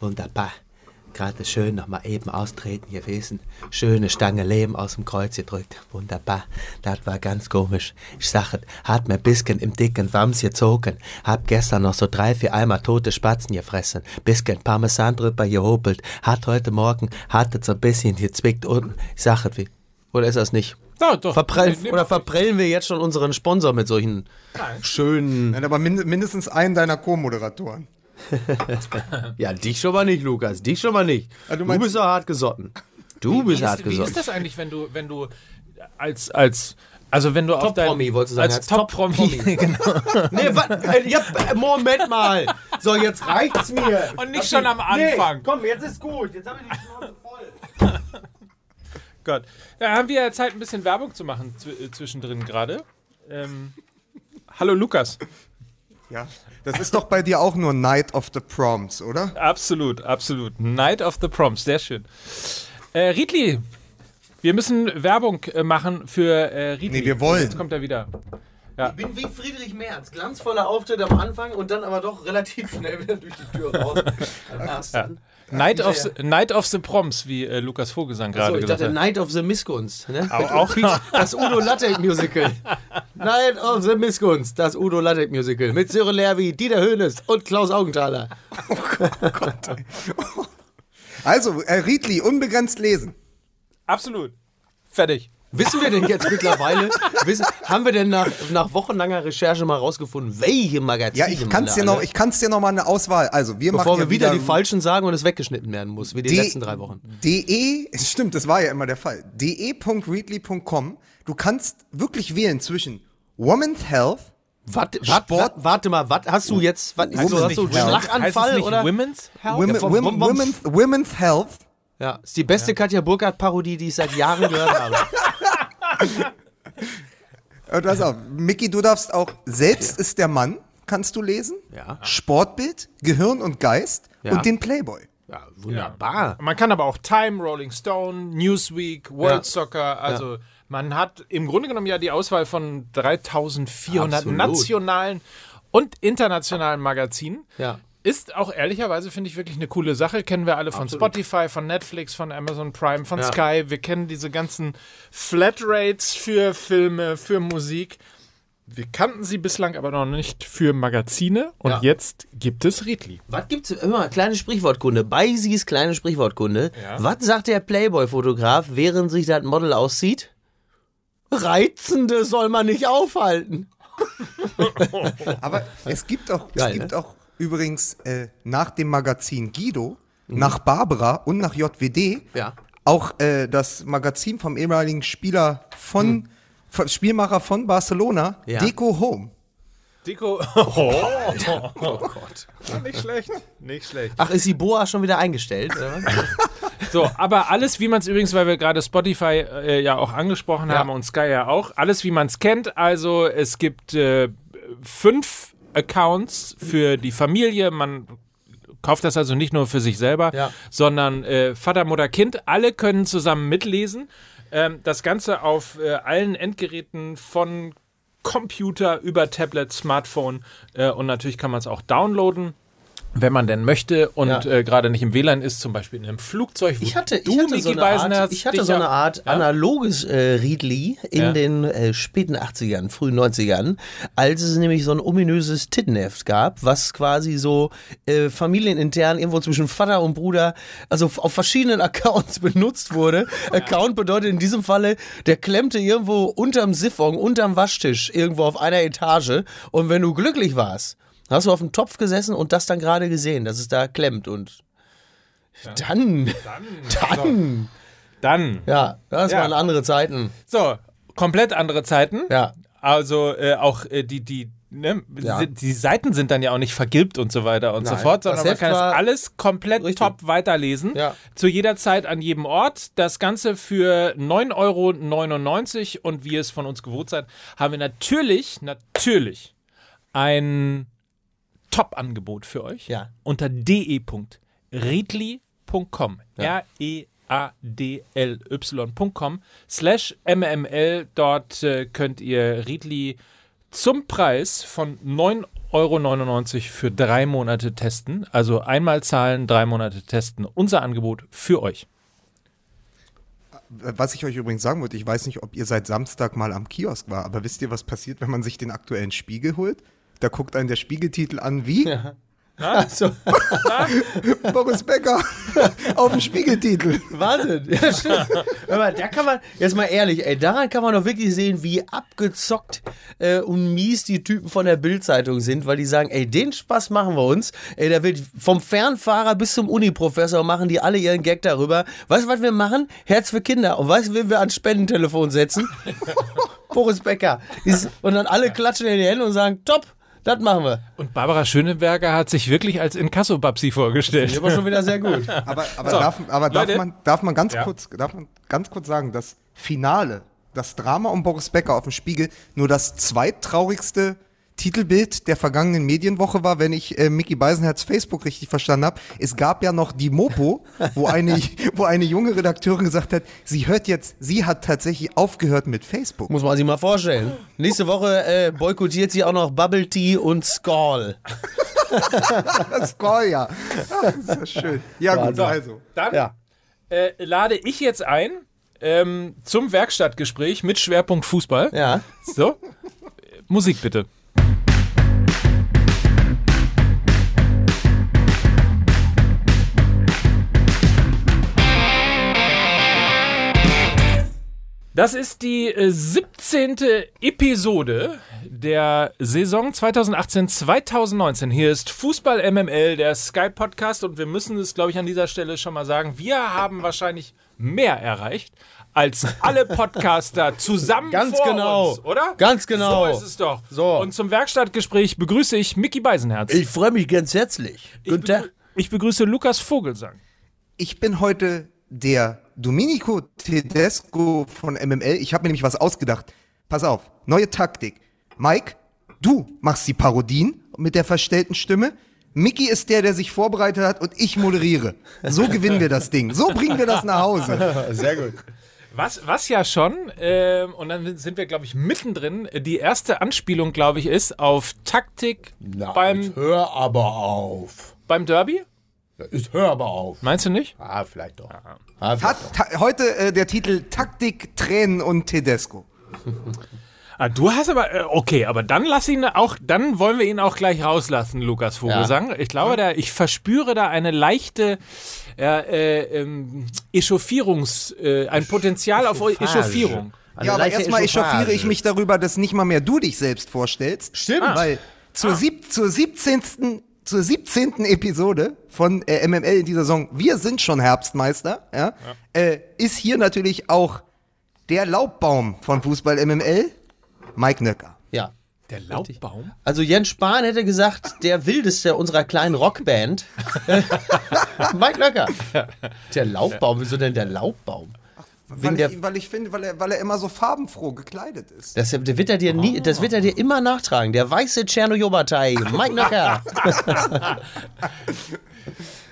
Wunderbar. Gerade schön nochmal eben austreten gewesen. Schöne Stange Leben aus dem Kreuz gedrückt. Wunderbar. Das war ganz komisch. Ich sag es, hat mir ein bisschen im dicken Wams gezogen. Hab gestern noch so drei, vier Eimer tote Spatzen gefressen. Bisschen Parmesan drüber gehobelt. Hat heute Morgen, hat es so ein bisschen gezwickt unten. Ich sag es wie. Oder ist das nicht? Ja, doch. Nee, oder verprellen wir jetzt schon unseren Sponsor mit solchen schönen. Nein, aber mind mindestens einen deiner Co-Moderatoren. Ja, dich schon mal nicht, Lukas. Dich schon mal nicht. Ah, du du, bist doch hart gesotten. Du bist wie, hart ist, wie gesotten. ist das eigentlich, wenn du, wenn du als, als, also wenn du auf dein... Top-Promi, wolltest du sagen, Als als Top-Promi, Top-Promi. genau. Nee, was? Äh, ja, äh, Moment mal. So, jetzt reicht's mir. Und nicht schon am Anfang. Nee, komm, jetzt ist gut. Jetzt habe ich die Schnauze voll. Gott. Da haben wir ja Zeit, ein bisschen Werbung zu machen äh, zwischendrin gerade. Ähm, hallo Lukas. Ja. Das ist doch bei dir auch nur Night of the Proms, oder? Absolut, absolut. Night of the Proms, sehr schön. Äh, Riedli, wir müssen Werbung äh, machen für äh, Riedli. Nee, wir wollen. Jetzt kommt er wieder. Ich bin wie Friedrich Merz. Glanzvoller Auftritt am Anfang und dann aber doch relativ schnell wieder durch die Tür raus. Am ersten. Night of, the, Night of the Proms, wie äh, Lukas Vogelsang So, gerade ich gesagt dachte hat. Night of the Missgunst. Ne? Auch, auch Das Udo Lattek Musical. Night of the Missgunst. Das Udo Lattek Musical. Mit Sören Lerwi, Dieter Höhnes und Klaus Augenthaler. Also, äh, Riedli, unbegrenzt lesen. absolut. Fertig. Wissen wir denn jetzt mittlerweile, wissen, haben wir denn nach, nach wochenlanger Recherche mal rausgefunden, welche Magazine Ja, ich kann's man dir noch, alle- ich kann's dir noch mal eine Auswahl. Also, wir Bevor machen wir ja wieder die falschen sagen und es weggeschnitten werden muss, wie die letzten drei Wochen. De, stimmt, das war ja immer der Fall. de.readly.com. Du kannst wirklich wählen zwischen Women's Health, Warte, Sport- warte, warte mal, wat, hast du jetzt, wat, es hast du einen Health? Schlaganfall heißt es nicht oder? Women's Health? Women, vom- Women's, Women's Health. Ja, ist die beste Katja Burkhardt-Parodie, die ich seit Jahren gehört habe. Äh, Pass auf, Micky, du darfst auch Selbst ist der Mann, kannst du lesen. Ja. Sportbild, Gehirn und Geist Ja. und den Playboy. Ja, wunderbar. Man kann aber auch Time, Rolling Stone, Newsweek, World Ja. Soccer, also man hat im Grunde genommen ja die Auswahl von 3400 Absolut. nationalen und internationalen Magazinen. Ja. Ist auch ehrlicherweise, finde ich, wirklich eine coole Sache. Kennen wir alle von Absolut. Spotify, von Netflix, von Amazon Prime, von Ja. Sky. Wir kennen diese ganzen Flatrates für Filme, für Musik. Wir kannten sie bislang aber noch nicht für Magazine. Und Ja. jetzt gibt es Riedli. Was gibt's immer? Kleine Sprichwortkunde. Bei Sie's kleine Sprichwortkunde. Ja. Was sagt der Playboy-Fotograf, während sich das Model auszieht? Reizende soll man nicht aufhalten. Aber es gibt auch, Geil, es gibt ne? auch übrigens äh, nach dem Magazin Guido, nach Barbara und nach JWD Ja. auch äh, das Magazin vom ehemaligen Spieler von, von Spielmacher von Barcelona, Ja. Deco Home. Deko. Oh, Gott. Nicht schlecht. Nicht schlecht. Ach, ist die Boa schon wieder eingestellt? So, aber alles, wie man es übrigens, weil wir gerade Spotify äh, ja auch angesprochen Ja. haben und Sky ja auch, alles, wie man es kennt. Also es gibt äh, fünf Accounts für die Familie. Man kauft das also nicht nur für sich selber, Ja. sondern äh, Vater, Mutter, Kind. Alle können zusammen mitlesen. Ähm, das Ganze auf äh, allen Endgeräten von Computer über Tablet, Smartphone äh, und natürlich kann man es auch downloaden. Wenn man denn möchte und Ja. äh, gerade nicht im WLAN ist, zum Beispiel in einem Flugzeug. wo Ich hatte, du, ich hatte, so, eine Art, ich hatte so eine Art Ja? analoges äh, Riedli in Ja. den äh, späten 80ern, frühen 90ern, als es nämlich so ein ominöses Tittenheft gab, was quasi so äh, familienintern irgendwo zwischen Vater und Bruder, also auf verschiedenen Accounts benutzt wurde. Account bedeutet in diesem Falle, der klemmte irgendwo unterm Siphon, unterm Waschtisch, irgendwo auf einer Etage. Und wenn du glücklich warst, hast du auf dem Topf gesessen und das dann gerade gesehen, dass es da klemmt und dann, dann, Dann. ja, das Ja. waren andere Zeiten. So, komplett andere Zeiten. Ja. Also äh, auch äh, die, die, ne, Ja. die Seiten sind dann ja auch nicht vergilbt und so weiter und so Nein. fort, Das sondern man kann war- alles komplett Richtig. top weiterlesen. Ja. Zu jeder Zeit an jedem Ort. Das Ganze für 9,99 Euro und wie es von uns gewohnt seid, haben wir natürlich, natürlich ein Top-Angebot für euch. Ja. Unter de.redli.com. R-E-A-D-L-Y.com slash mml. Dort äh, könnt ihr Riedli zum Preis von 9,99 Euro für drei Monate testen. Also einmal zahlen, drei Monate testen. Unser Angebot für euch. Was ich euch übrigens sagen wollte, ich weiß nicht, ob ihr seit Samstag mal am Kiosk war, aber wisst ihr, was passiert, wenn man sich den aktuellen Spiegel holt? Da guckt einen der Spiegeltitel an, wie? Ja. Also, Boris Becker auf dem Spiegeltitel. Wahnsinn. Ja, stimmt. Aber da kann man, jetzt mal ehrlich, ey, daran kann man doch wirklich sehen, wie abgezockt äh, und mies die Typen von der Bildzeitung sind, weil die sagen, ey, den Spaß machen wir uns. Ey, da wird vom Fernfahrer bis zum Uniprofessor machen die alle ihren Gag darüber. Weißt du, was wir machen? Herz für Kinder. Und weißt du, wen wir ans Spendentelefon setzen? Boris Becker. Und dann alle klatschen in die Hände und sagen, top. Das machen wir. Und Barbara Schöneberger hat sich wirklich als Inkasso-Babsi vorgestellt. Das war schon wieder sehr gut. Aber, aber, so, darf, aber darf, man, darf, man ganz ja. kurz, darf man ganz kurz sagen, das Finale, das Drama um Boris Becker auf dem Spiegel, nur das zweittraurigste Titelbild der vergangenen Medienwoche war, wenn ich äh, Mickey Beisenherz Facebook richtig verstanden habe. Es gab ja noch die Mopo, wo eine, wo eine junge Redakteurin gesagt hat, sie hört jetzt, sie hat tatsächlich aufgehört mit Facebook. Muss man sich mal vorstellen. Nächste Woche äh, boykottiert sie auch noch Bubble Tea und Skull. Skull, ja. Ach, das ist schön. Ja, gut, so, also. Dann ja. äh, lade ich jetzt ein ähm, zum Werkstattgespräch mit Schwerpunkt Fußball. Ja. So. Musik bitte. Das ist die 17. Äh, Episode der Saison 2018-2019. Hier ist Fußball MML, der Sky Podcast und wir müssen es, glaube ich, an dieser Stelle schon mal sagen. Wir haben wahrscheinlich mehr erreicht als alle Podcaster zusammen Ganz vor genau. uns, oder? Ganz genau. So ist es doch. So. Und zum Werkstattgespräch begrüße ich Mickey Beisenherz. Ich freue mich ganz herzlich. Ich, begrü ich begrüße Lukas Vogelsang. Ich bin heute der Domenico Tedesco von MML. Ich habe mir nämlich was ausgedacht. Pass auf, neue Taktik. Mike, du machst die Parodien mit der verstellten Stimme. Mickey ist der, der sich vorbereitet hat und ich moderiere. So gewinnen wir das Ding. So bringen wir das nach Hause. Sehr gut. Was, was ja schon, äh, und dann sind wir, glaube ich, mittendrin, die erste Anspielung, glaube ich, ist auf Taktik Na, beim, hör aber auf. beim Derby. Ist, hör aber auf. Meinst du nicht? Ah, vielleicht doch. Ah, vielleicht ta ta heute äh, der Titel Taktik, Tränen und Tedesco. Ah, du hast aber, äh, okay, aber dann lass ihn auch, dann wollen wir ihn auch gleich rauslassen, Lukas Vogelsang. Ja. Ich glaube, da, ich verspüre da eine leichte äh, äh, ähm, Echauffierungs, äh, ein Potenzial auf Echauffierung. Ja, aber erstmal echauffiere ich mich darüber, dass nicht mal mehr du dich selbst vorstellst. Stimmt. Ah. Weil zur, ah. sieb zur 17 zur 17. Episode von äh, MML in dieser Saison, wir sind schon Herbstmeister, ja, ja. Äh, ist hier natürlich auch der Laubbaum von Fußball MML, Mike Nöcker. Ja. Der Laubbaum? Also Jens Spahn hätte gesagt, der wildeste unserer kleinen Rockband. Mike Nöcker. Der Laubbaum, wieso denn der Laubbaum? Weil ich, weil ich, finde, weil er, weil er immer so farbenfroh gekleidet ist. Das, das, wird er dir nie, das wird er dir immer nachtragen. Der weiße Tschernojobatai, Mike Nöcker.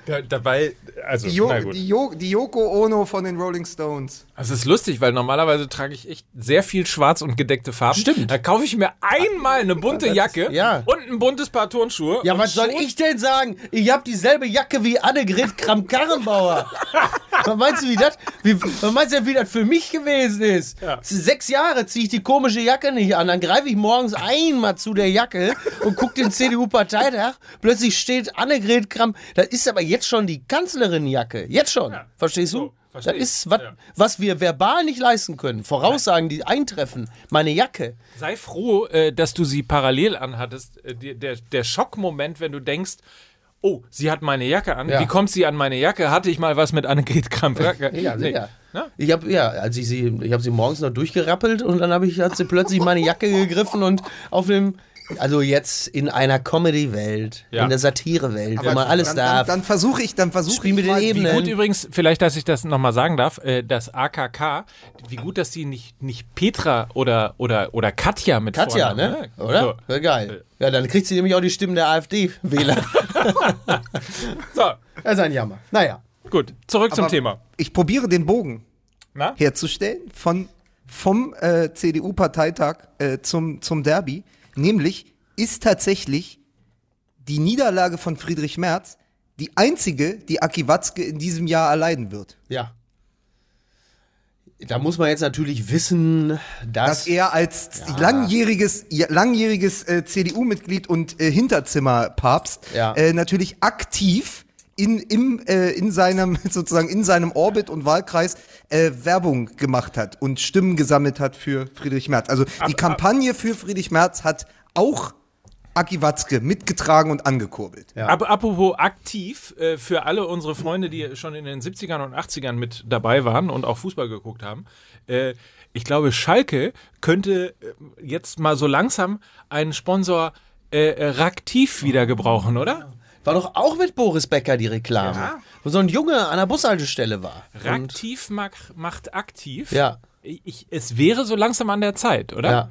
Da, dabei, also, die, jo die, jo die Yoko Ono von den Rolling Stones. Das ist lustig, weil normalerweise trage ich echt sehr viel schwarz und gedeckte Farben. Stimmt. Da kaufe ich mir einmal eine bunte Jacke ja. und ein buntes Paar Turnschuhe. Ja, was soll ich denn sagen? Ich habe dieselbe Jacke wie Annegret Kramp-Karrenbauer. was meinst du, wie das, wie, was meinst du, wie das für mich gewesen ist? Ja. Sechs Jahre ziehe ich die komische Jacke nicht an. Dann greife ich morgens einmal zu der Jacke und gucke den CDU-Parteitag. Plötzlich steht Annegret Kramp. Das ist aber jetzt schon die Kanzlerin-Jacke. Jetzt schon. Ja. Verstehst du? So. Das ist, wat, ja. was wir verbal nicht leisten können. Voraussagen, die eintreffen. Meine Jacke. Sei froh, äh, dass du sie parallel anhattest. Äh, der, der Schockmoment, wenn du denkst, oh, sie hat meine Jacke an. Ja. Wie kommt sie an meine Jacke? Hatte ich mal was mit Annegret Kramp? ja, sicher. Nee. Ich habe ja, als ich sie, ich habe sie morgens noch durchgerappelt und dann habe ich, hat sie plötzlich meine Jacke gegriffen und auf dem also jetzt in einer Comedy-Welt, ja. in der Satire-Welt, wo man alles dann, darf. Dann, dann versuche ich, dann versuche ich. den Ebenen. Wie gut übrigens, vielleicht, dass ich das nochmal sagen darf, äh, das AKK, wie gut, dass die nicht, nicht Petra oder, oder, oder Katja mit Katja, ne? ne? Oder? So. geil. Ja, dann kriegt sie nämlich auch die Stimmen der AfD-Wähler. so. Das ist ein Jammer. Naja. Gut, zurück Aber zum Thema. Ich probiere den Bogen Na? herzustellen von, vom äh, CDU-Parteitag äh, zum, zum Derby. Nämlich ist tatsächlich die Niederlage von Friedrich Merz die einzige, die Aki Watzke in diesem Jahr erleiden wird. Ja. Da muss man jetzt natürlich wissen, dass, dass er als ja. langjähriges, langjähriges äh, CDU-Mitglied und äh, Hinterzimmerpapst ja. äh, natürlich aktiv in, im, äh, in seinem, sozusagen in seinem Orbit und Wahlkreis äh, Werbung gemacht hat und Stimmen gesammelt hat für Friedrich Merz. Also die ab, Kampagne für Friedrich Merz hat auch Aki Watzke mitgetragen und angekurbelt. Ja. Ap apropos aktiv, äh, für alle unsere Freunde, die schon in den 70ern und 80ern mit dabei waren und auch Fußball geguckt haben, äh, ich glaube, Schalke könnte äh, jetzt mal so langsam einen Sponsor äh, äh Raktiv wieder gebrauchen, oder? War doch auch mit Boris Becker die Reklame. Ja. Wo so ein Junge an der Bushaltestelle war. Raktiv macht aktiv. Ja. Ich, es wäre so langsam an der Zeit, oder? Ja.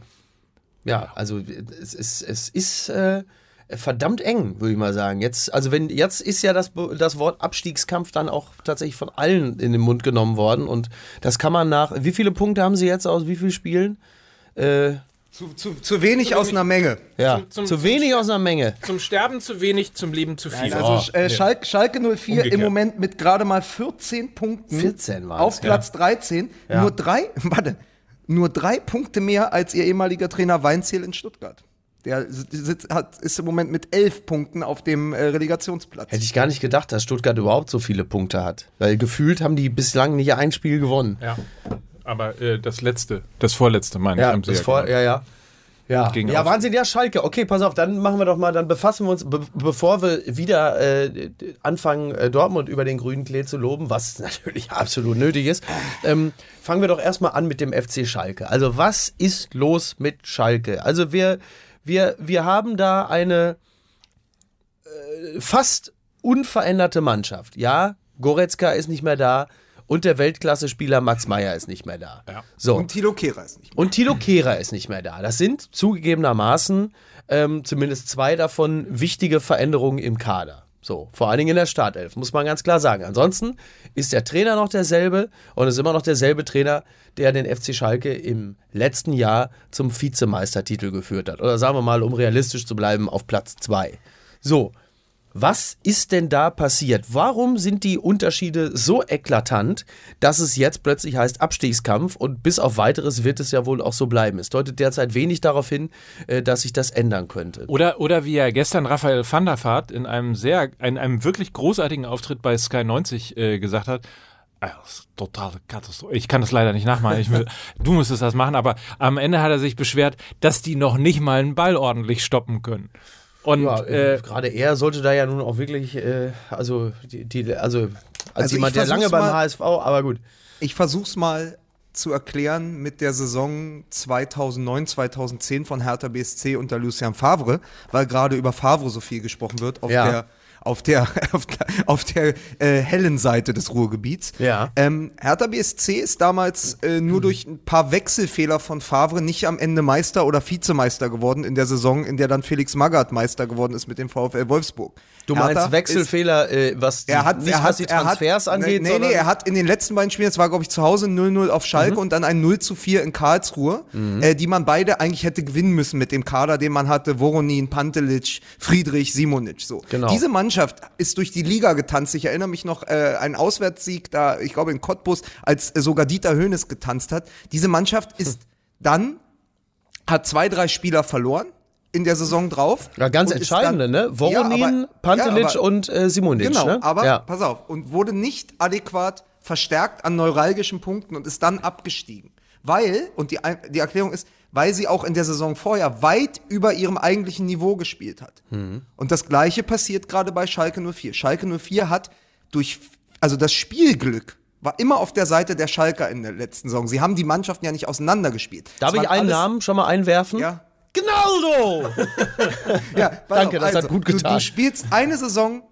Ja, also es ist, es ist äh, verdammt eng, würde ich mal sagen. Jetzt, also wenn, jetzt ist ja das, das Wort Abstiegskampf dann auch tatsächlich von allen in den Mund genommen worden. Und das kann man nach. Wie viele Punkte haben sie jetzt aus wie vielen Spielen? Äh, zu, zu, zu, wenig zu aus einer Menge. Ja, zum, zum, zu wenig aus einer Menge. Zum Sterben zu wenig, zum Leben zu viel. Nein, also oh, äh, Schalke, Schalke 04 Umgekehrt. im Moment mit gerade mal 14 Punkten 14 auf Platz ja. 13. Ja. Nur drei, warte, nur drei Punkte mehr als ihr ehemaliger Trainer Weinziel in Stuttgart. Der sitzt, hat, ist im Moment mit elf Punkten auf dem äh, Relegationsplatz. Hätte ich gar nicht gedacht, dass Stuttgart überhaupt so viele Punkte hat. Weil gefühlt haben die bislang nicht ein Spiel gewonnen. Ja. Aber äh, das letzte, das vorletzte, meine ja, ich. Das vor, ja, ja. Ja, ja Wahnsinn, ja, Schalke. Okay, pass auf, dann machen wir doch mal, dann befassen wir uns, be bevor wir wieder äh, anfangen, äh, Dortmund über den grünen Klee zu loben, was natürlich absolut nötig ist, ähm, fangen wir doch erstmal an mit dem FC Schalke. Also, was ist los mit Schalke? Also, wir, wir, wir haben da eine äh, fast unveränderte Mannschaft. Ja, Goretzka ist nicht mehr da. Und der Weltklasse-Spieler Max Meyer ist nicht mehr da. Ja. So. Und Tilo Kehrer ist nicht mehr da. Und Tilo Kehrer ist nicht mehr da. Das sind zugegebenermaßen ähm, zumindest zwei davon wichtige Veränderungen im Kader. So, vor allen Dingen in der Startelf, muss man ganz klar sagen. Ansonsten ist der Trainer noch derselbe und ist immer noch derselbe Trainer, der den FC Schalke im letzten Jahr zum Vizemeistertitel geführt hat. Oder sagen wir mal, um realistisch zu bleiben, auf Platz zwei. So, was ist denn da passiert? Warum sind die Unterschiede so eklatant, dass es jetzt plötzlich heißt Abstiegskampf und bis auf weiteres wird es ja wohl auch so bleiben? Es deutet derzeit wenig darauf hin, äh, dass sich das ändern könnte. Oder, oder wie ja gestern Raphael van der Vaart in einem sehr, in einem wirklich großartigen Auftritt bei Sky 90 äh, gesagt hat, ah, total Katastrophe. Ich kann das leider nicht nachmachen. Will, du müsstest das machen, aber am Ende hat er sich beschwert, dass die noch nicht mal einen Ball ordentlich stoppen können. Und ja, äh, gerade er sollte da ja nun auch wirklich, äh, also die, die, also als also jemand, der lange beim mal, HSV, aber gut. Ich versuch's mal zu erklären mit der Saison 2009, 2010 von Hertha BSC unter Lucien Favre, weil gerade über Favre so viel gesprochen wird auf ja. der auf der, auf der, auf der äh, hellen Seite des Ruhrgebiets. Ja. Ähm, Hertha BSC ist damals äh, nur durch ein paar Wechselfehler von Favre nicht am Ende Meister oder Vizemeister geworden in der Saison, in der dann Felix Magath Meister geworden ist mit dem VfL Wolfsburg. Du meinst Hertha Wechselfehler, ist, äh, was die, er hat, nicht er hat, was die Transfers hat, angeht? Nee, nee, er hat in den letzten beiden Spielen, das war glaube ich zu Hause 0-0 auf Schalke mhm. und dann ein 0 4 in Karlsruhe, mhm. äh, die man beide eigentlich hätte gewinnen müssen mit dem Kader, den man hatte, Voronin, Pantelic, Friedrich, Simonic, so. Genau. Diese Mannschaft ist durch die Liga getanzt. Ich erinnere mich noch, äh, ein Auswärtssieg da, ich glaube in Cottbus, als äh, sogar Dieter Höhnes getanzt hat. Diese Mannschaft ist hm. dann, hat zwei, drei Spieler verloren in der Saison drauf. Ja, ganz entscheidende, ne? Voronin, ja, Pantelic ja, und äh, Simonic. Genau, ne? aber ja. pass auf. Und wurde nicht adäquat verstärkt an neuralgischen Punkten und ist dann abgestiegen. Weil, und die, die Erklärung ist, weil sie auch in der Saison vorher weit über ihrem eigentlichen Niveau gespielt hat. Mhm. Und das gleiche passiert gerade bei Schalke 04. Schalke 04 hat durch, also das Spielglück war immer auf der Seite der Schalker in der letzten Saison. Sie haben die Mannschaften ja nicht auseinandergespielt. Darf ich einen Namen schon mal einwerfen? Ja. So! ja, Danke, auf, das also, hat gut getan. Du, du spielst eine Saison,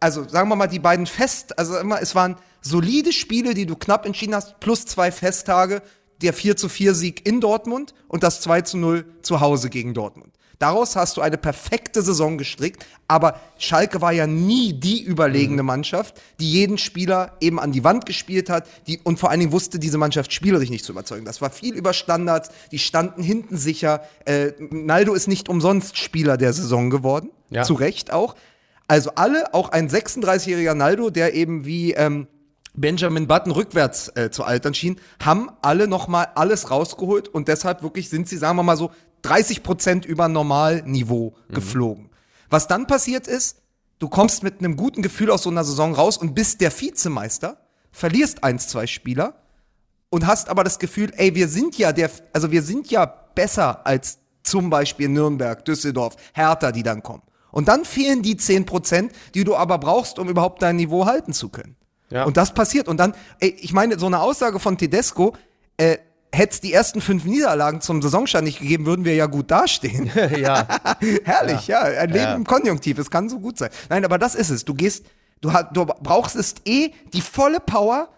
also sagen wir mal die beiden Fest, also immer, es waren solide Spiele, die du knapp entschieden hast, plus zwei Festtage der 4 zu 4 Sieg in Dortmund und das 2 zu 0 zu Hause gegen Dortmund. Daraus hast du eine perfekte Saison gestrickt, aber Schalke war ja nie die überlegene mhm. Mannschaft, die jeden Spieler eben an die Wand gespielt hat die, und vor allen Dingen wusste, diese Mannschaft spielerisch nicht zu überzeugen. Das war viel über Standards, die standen hinten sicher. Äh, Naldo ist nicht umsonst Spieler der Saison geworden, ja. zu Recht auch. Also alle, auch ein 36-jähriger Naldo, der eben wie ähm, Benjamin Button rückwärts äh, zu altern schien, haben alle nochmal alles rausgeholt und deshalb wirklich sind sie, sagen wir mal so, 30 Prozent über Normalniveau mhm. geflogen. Was dann passiert ist, du kommst mit einem guten Gefühl aus so einer Saison raus und bist der Vizemeister, verlierst eins, zwei Spieler und hast aber das Gefühl, ey, wir sind ja der, also wir sind ja besser als zum Beispiel Nürnberg, Düsseldorf, Hertha, die dann kommen. Und dann fehlen die 10 Prozent, die du aber brauchst, um überhaupt dein Niveau halten zu können. Ja. Und das passiert. Und dann, ey, ich meine, so eine Aussage von Tedesco, äh, hätte es die ersten fünf Niederlagen zum Saisonstand nicht gegeben, würden wir ja gut dastehen. ja. Herrlich, ja. ja. Ein Leben ja. im Konjunktiv, es kann so gut sein. Nein, aber das ist es. Du gehst, du, du brauchst es eh die volle Power,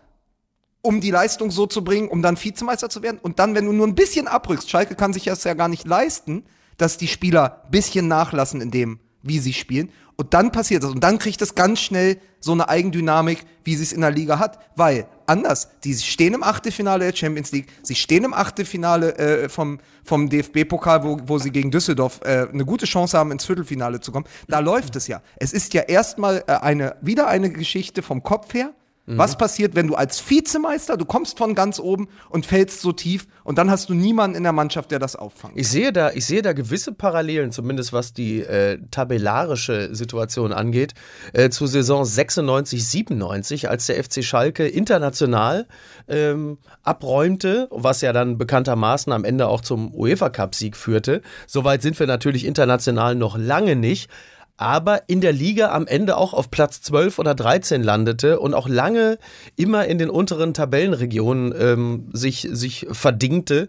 um die Leistung so zu bringen, um dann Vizemeister zu werden. Und dann, wenn du nur ein bisschen abrückst, Schalke kann sich das ja gar nicht leisten, dass die Spieler ein bisschen nachlassen in dem, wie sie spielen. Und dann passiert das. Und dann kriegt es ganz schnell so eine Eigendynamik, wie sie es in der Liga hat. Weil, anders, die stehen im Achtelfinale der Champions League, sie stehen im Achtelfinale äh, vom, vom DFB-Pokal, wo, wo sie gegen Düsseldorf äh, eine gute Chance haben, ins Viertelfinale zu kommen. Da läuft es ja. Es ist ja erstmal äh, eine, wieder eine Geschichte vom Kopf her Mhm. Was passiert, wenn du als Vizemeister, du kommst von ganz oben und fällst so tief und dann hast du niemanden in der Mannschaft, der das auffangt? Ich sehe da, ich sehe da gewisse Parallelen, zumindest was die äh, tabellarische Situation angeht, äh, zur Saison 96, 97, als der FC Schalke international ähm, abräumte, was ja dann bekanntermaßen am Ende auch zum UEFA Cup Sieg führte. Soweit sind wir natürlich international noch lange nicht aber in der Liga am Ende auch auf Platz 12 oder 13 landete und auch lange immer in den unteren Tabellenregionen ähm, sich, sich verdingte.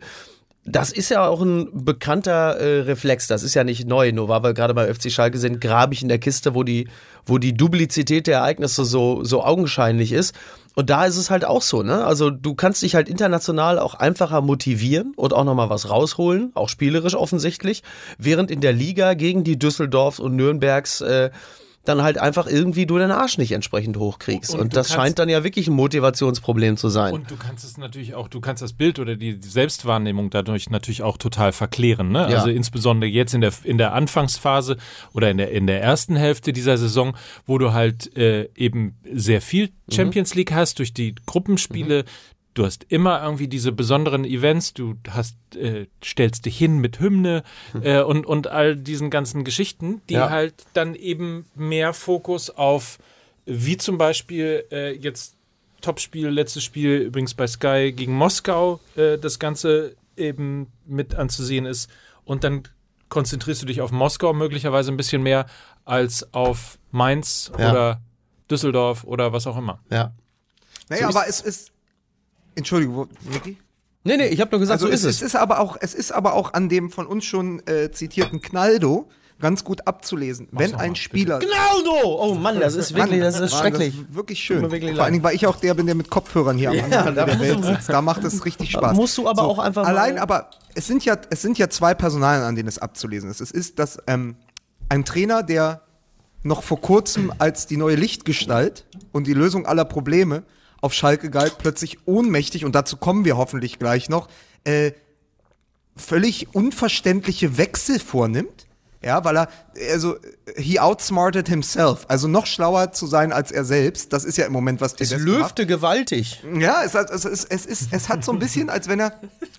Das ist ja auch ein bekannter äh, Reflex. Das ist ja nicht neu. Nur weil wir gerade bei FC Schalke sind, grabe ich in der Kiste, wo die, wo die Duplizität der Ereignisse so, so augenscheinlich ist. Und da ist es halt auch so, ne? Also du kannst dich halt international auch einfacher motivieren und auch nochmal was rausholen, auch spielerisch offensichtlich, während in der Liga gegen die Düsseldorfs und Nürnbergs äh, dann halt einfach irgendwie du den Arsch nicht entsprechend hochkriegst. Und, und das scheint dann ja wirklich ein Motivationsproblem zu sein. Und du kannst es natürlich auch, du kannst das Bild oder die Selbstwahrnehmung dadurch natürlich auch total verklären. Ne? Ja. Also insbesondere jetzt in der, in der Anfangsphase oder in der, in der ersten Hälfte dieser Saison, wo du halt äh, eben sehr viel mhm. Champions League hast durch die Gruppenspiele, mhm du hast immer irgendwie diese besonderen Events, du hast, äh, stellst dich hin mit Hymne äh, und, und all diesen ganzen Geschichten, die ja. halt dann eben mehr Fokus auf, wie zum Beispiel äh, jetzt Topspiel, letztes Spiel übrigens bei Sky gegen Moskau, äh, das Ganze eben mit anzusehen ist. Und dann konzentrierst du dich auf Moskau möglicherweise ein bisschen mehr als auf Mainz ja. oder Düsseldorf oder was auch immer. Ja. Naja, so aber es ist Entschuldigung, Niki? Nee, nee, ich habe nur gesagt, also so ist es. Es ist aber auch, es ist aber auch an dem von uns schon äh, zitierten Knaldo ganz gut abzulesen. Mach's wenn ein mal, Spieler. Knaldo! Oh Mann, das ist wirklich, das ist schrecklich. Das ist wirklich schön. Wirklich Vor allen Dingen, weil ich auch der bin, der mit Kopfhörern hier ja, am Anfang der Welt sitzt. Da macht es richtig Spaß. Musst du aber so, auch einfach. Allein, aber es sind ja, es sind ja zwei Personalien, an denen es abzulesen ist. Es ist, dass ähm, ein Trainer, der noch vor kurzem als die neue Lichtgestalt und die Lösung aller Probleme auf Schalke galt, plötzlich ohnmächtig, und dazu kommen wir hoffentlich gleich noch, äh, völlig unverständliche Wechsel vornimmt. Ja, weil er, also, he outsmarted himself. Also noch schlauer zu sein als er selbst. Das ist ja im Moment, was Es löfte macht. gewaltig. Ja, es, es, es, es, ist, es hat so ein bisschen, als wenn er,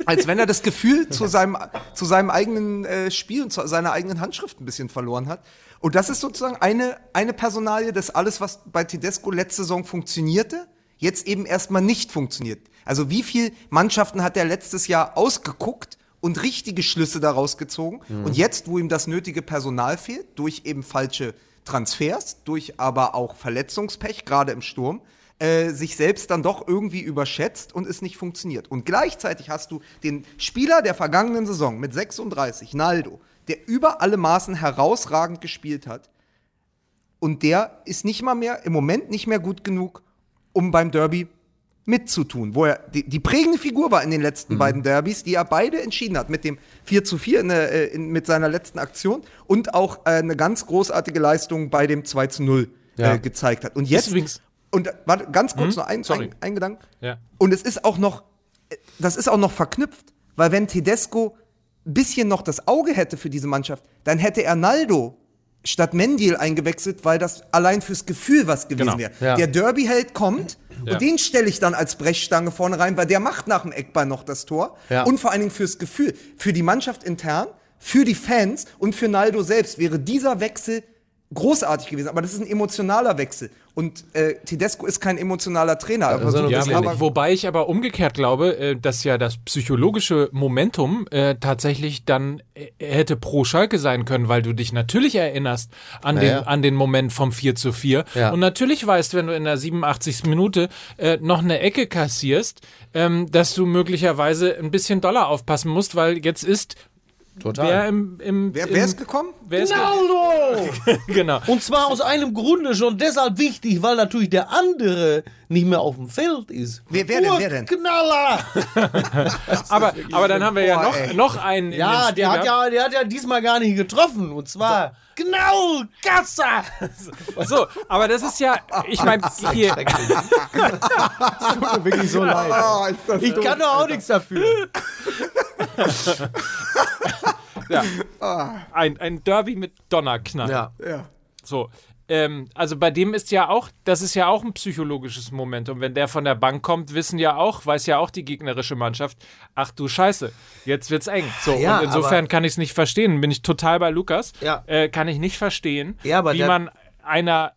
als wenn er das Gefühl zu seinem, zu seinem eigenen äh, Spiel und zu seiner eigenen Handschrift ein bisschen verloren hat. Und das ist sozusagen eine, eine Personalie, das alles, was bei Tedesco letzte Saison funktionierte, jetzt eben erstmal nicht funktioniert. Also wie viele Mannschaften hat er letztes Jahr ausgeguckt und richtige Schlüsse daraus gezogen? Mhm. Und jetzt, wo ihm das nötige Personal fehlt, durch eben falsche Transfers, durch aber auch Verletzungspech, gerade im Sturm, äh, sich selbst dann doch irgendwie überschätzt und es nicht funktioniert. Und gleichzeitig hast du den Spieler der vergangenen Saison mit 36, Naldo, der über alle Maßen herausragend gespielt hat. Und der ist nicht mal mehr, im Moment nicht mehr gut genug, um beim Derby mitzutun, wo er die, die prägende Figur war in den letzten mhm. beiden Derbys, die er beide entschieden hat, mit dem 4 zu 4 in, äh, in, mit seiner letzten Aktion und auch äh, eine ganz großartige Leistung bei dem 2 zu 0 äh, ja. äh, gezeigt hat. Und jetzt, und warte, ganz kurz mhm. noch ein, ein, ein Gedanke. Ja. Und es ist auch noch, das ist auch noch verknüpft, weil wenn Tedesco ein bisschen noch das Auge hätte für diese Mannschaft, dann hätte Ernaldo statt Mendil eingewechselt, weil das allein fürs Gefühl was gewesen genau. wäre. Ja. Der Derby-Held kommt ja. und den stelle ich dann als Brechstange vorne rein, weil der macht nach dem Eckball noch das Tor. Ja. Und vor allen Dingen fürs Gefühl. Für die Mannschaft intern, für die Fans und für Naldo selbst wäre dieser Wechsel großartig gewesen, aber das ist ein emotionaler Wechsel. Und äh, Tedesco ist kein emotionaler Trainer. Ja, so ja, wo, wobei ich aber umgekehrt glaube, äh, dass ja das psychologische Momentum äh, tatsächlich dann äh, hätte pro Schalke sein können, weil du dich natürlich erinnerst an, den, an den Moment vom 4 zu 4 ja. und natürlich weißt, wenn du in der 87. Minute äh, noch eine Ecke kassierst, ähm, dass du möglicherweise ein bisschen doller aufpassen musst, weil jetzt ist Total. Wer, im, im, wer, wer ist gekommen? Wer ist Ronaldo! genau. Und zwar aus einem Grunde schon deshalb wichtig, weil natürlich der andere nicht mehr auf dem Feld ist. Wer, wer denn? Wer denn? Knaller! aber, aber dann haben wir ja noch, noch einen. Ja, der hat ja, der hat ja diesmal gar nicht getroffen. Und zwar. So. Genau, Kassa! So, aber das ist ja, ich meine, hier. das tut mir wirklich so leid. Oh, ich kann doch auch nichts dafür. ja. Ein, ein Derby mit Donnerknall. Ja. ja. So. Ähm, also bei dem ist ja auch, das ist ja auch ein psychologisches Moment. Und wenn der von der Bank kommt, wissen ja auch, weiß ja auch die gegnerische Mannschaft, ach du Scheiße, jetzt wird's eng. So, ja, und insofern kann ich es nicht verstehen. Bin ich total bei Lukas. Ja. Äh, kann ich nicht verstehen, ja, wie man einer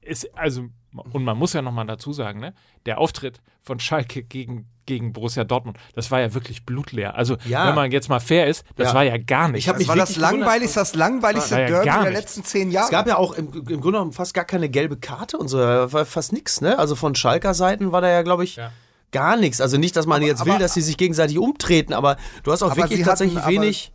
ist, also, und man muss ja nochmal dazu sagen, ne, der Auftritt von Schalke gegen gegen Borussia Dortmund. Das war ja wirklich blutleer. Also, ja. wenn man jetzt mal fair ist, das ja. war ja gar nicht. Ich das war das langweiligste, das langweiligste ja Derby der letzten zehn Jahre. Es gab ja auch im, im Grunde genommen fast gar keine gelbe Karte und so, war fast nichts, ne? Also von Schalker Seiten war da ja, glaube ich, gar nichts. Also nicht, dass man aber, jetzt will, aber, dass sie sich gegenseitig umtreten, aber du hast auch wirklich tatsächlich hatten, wenig.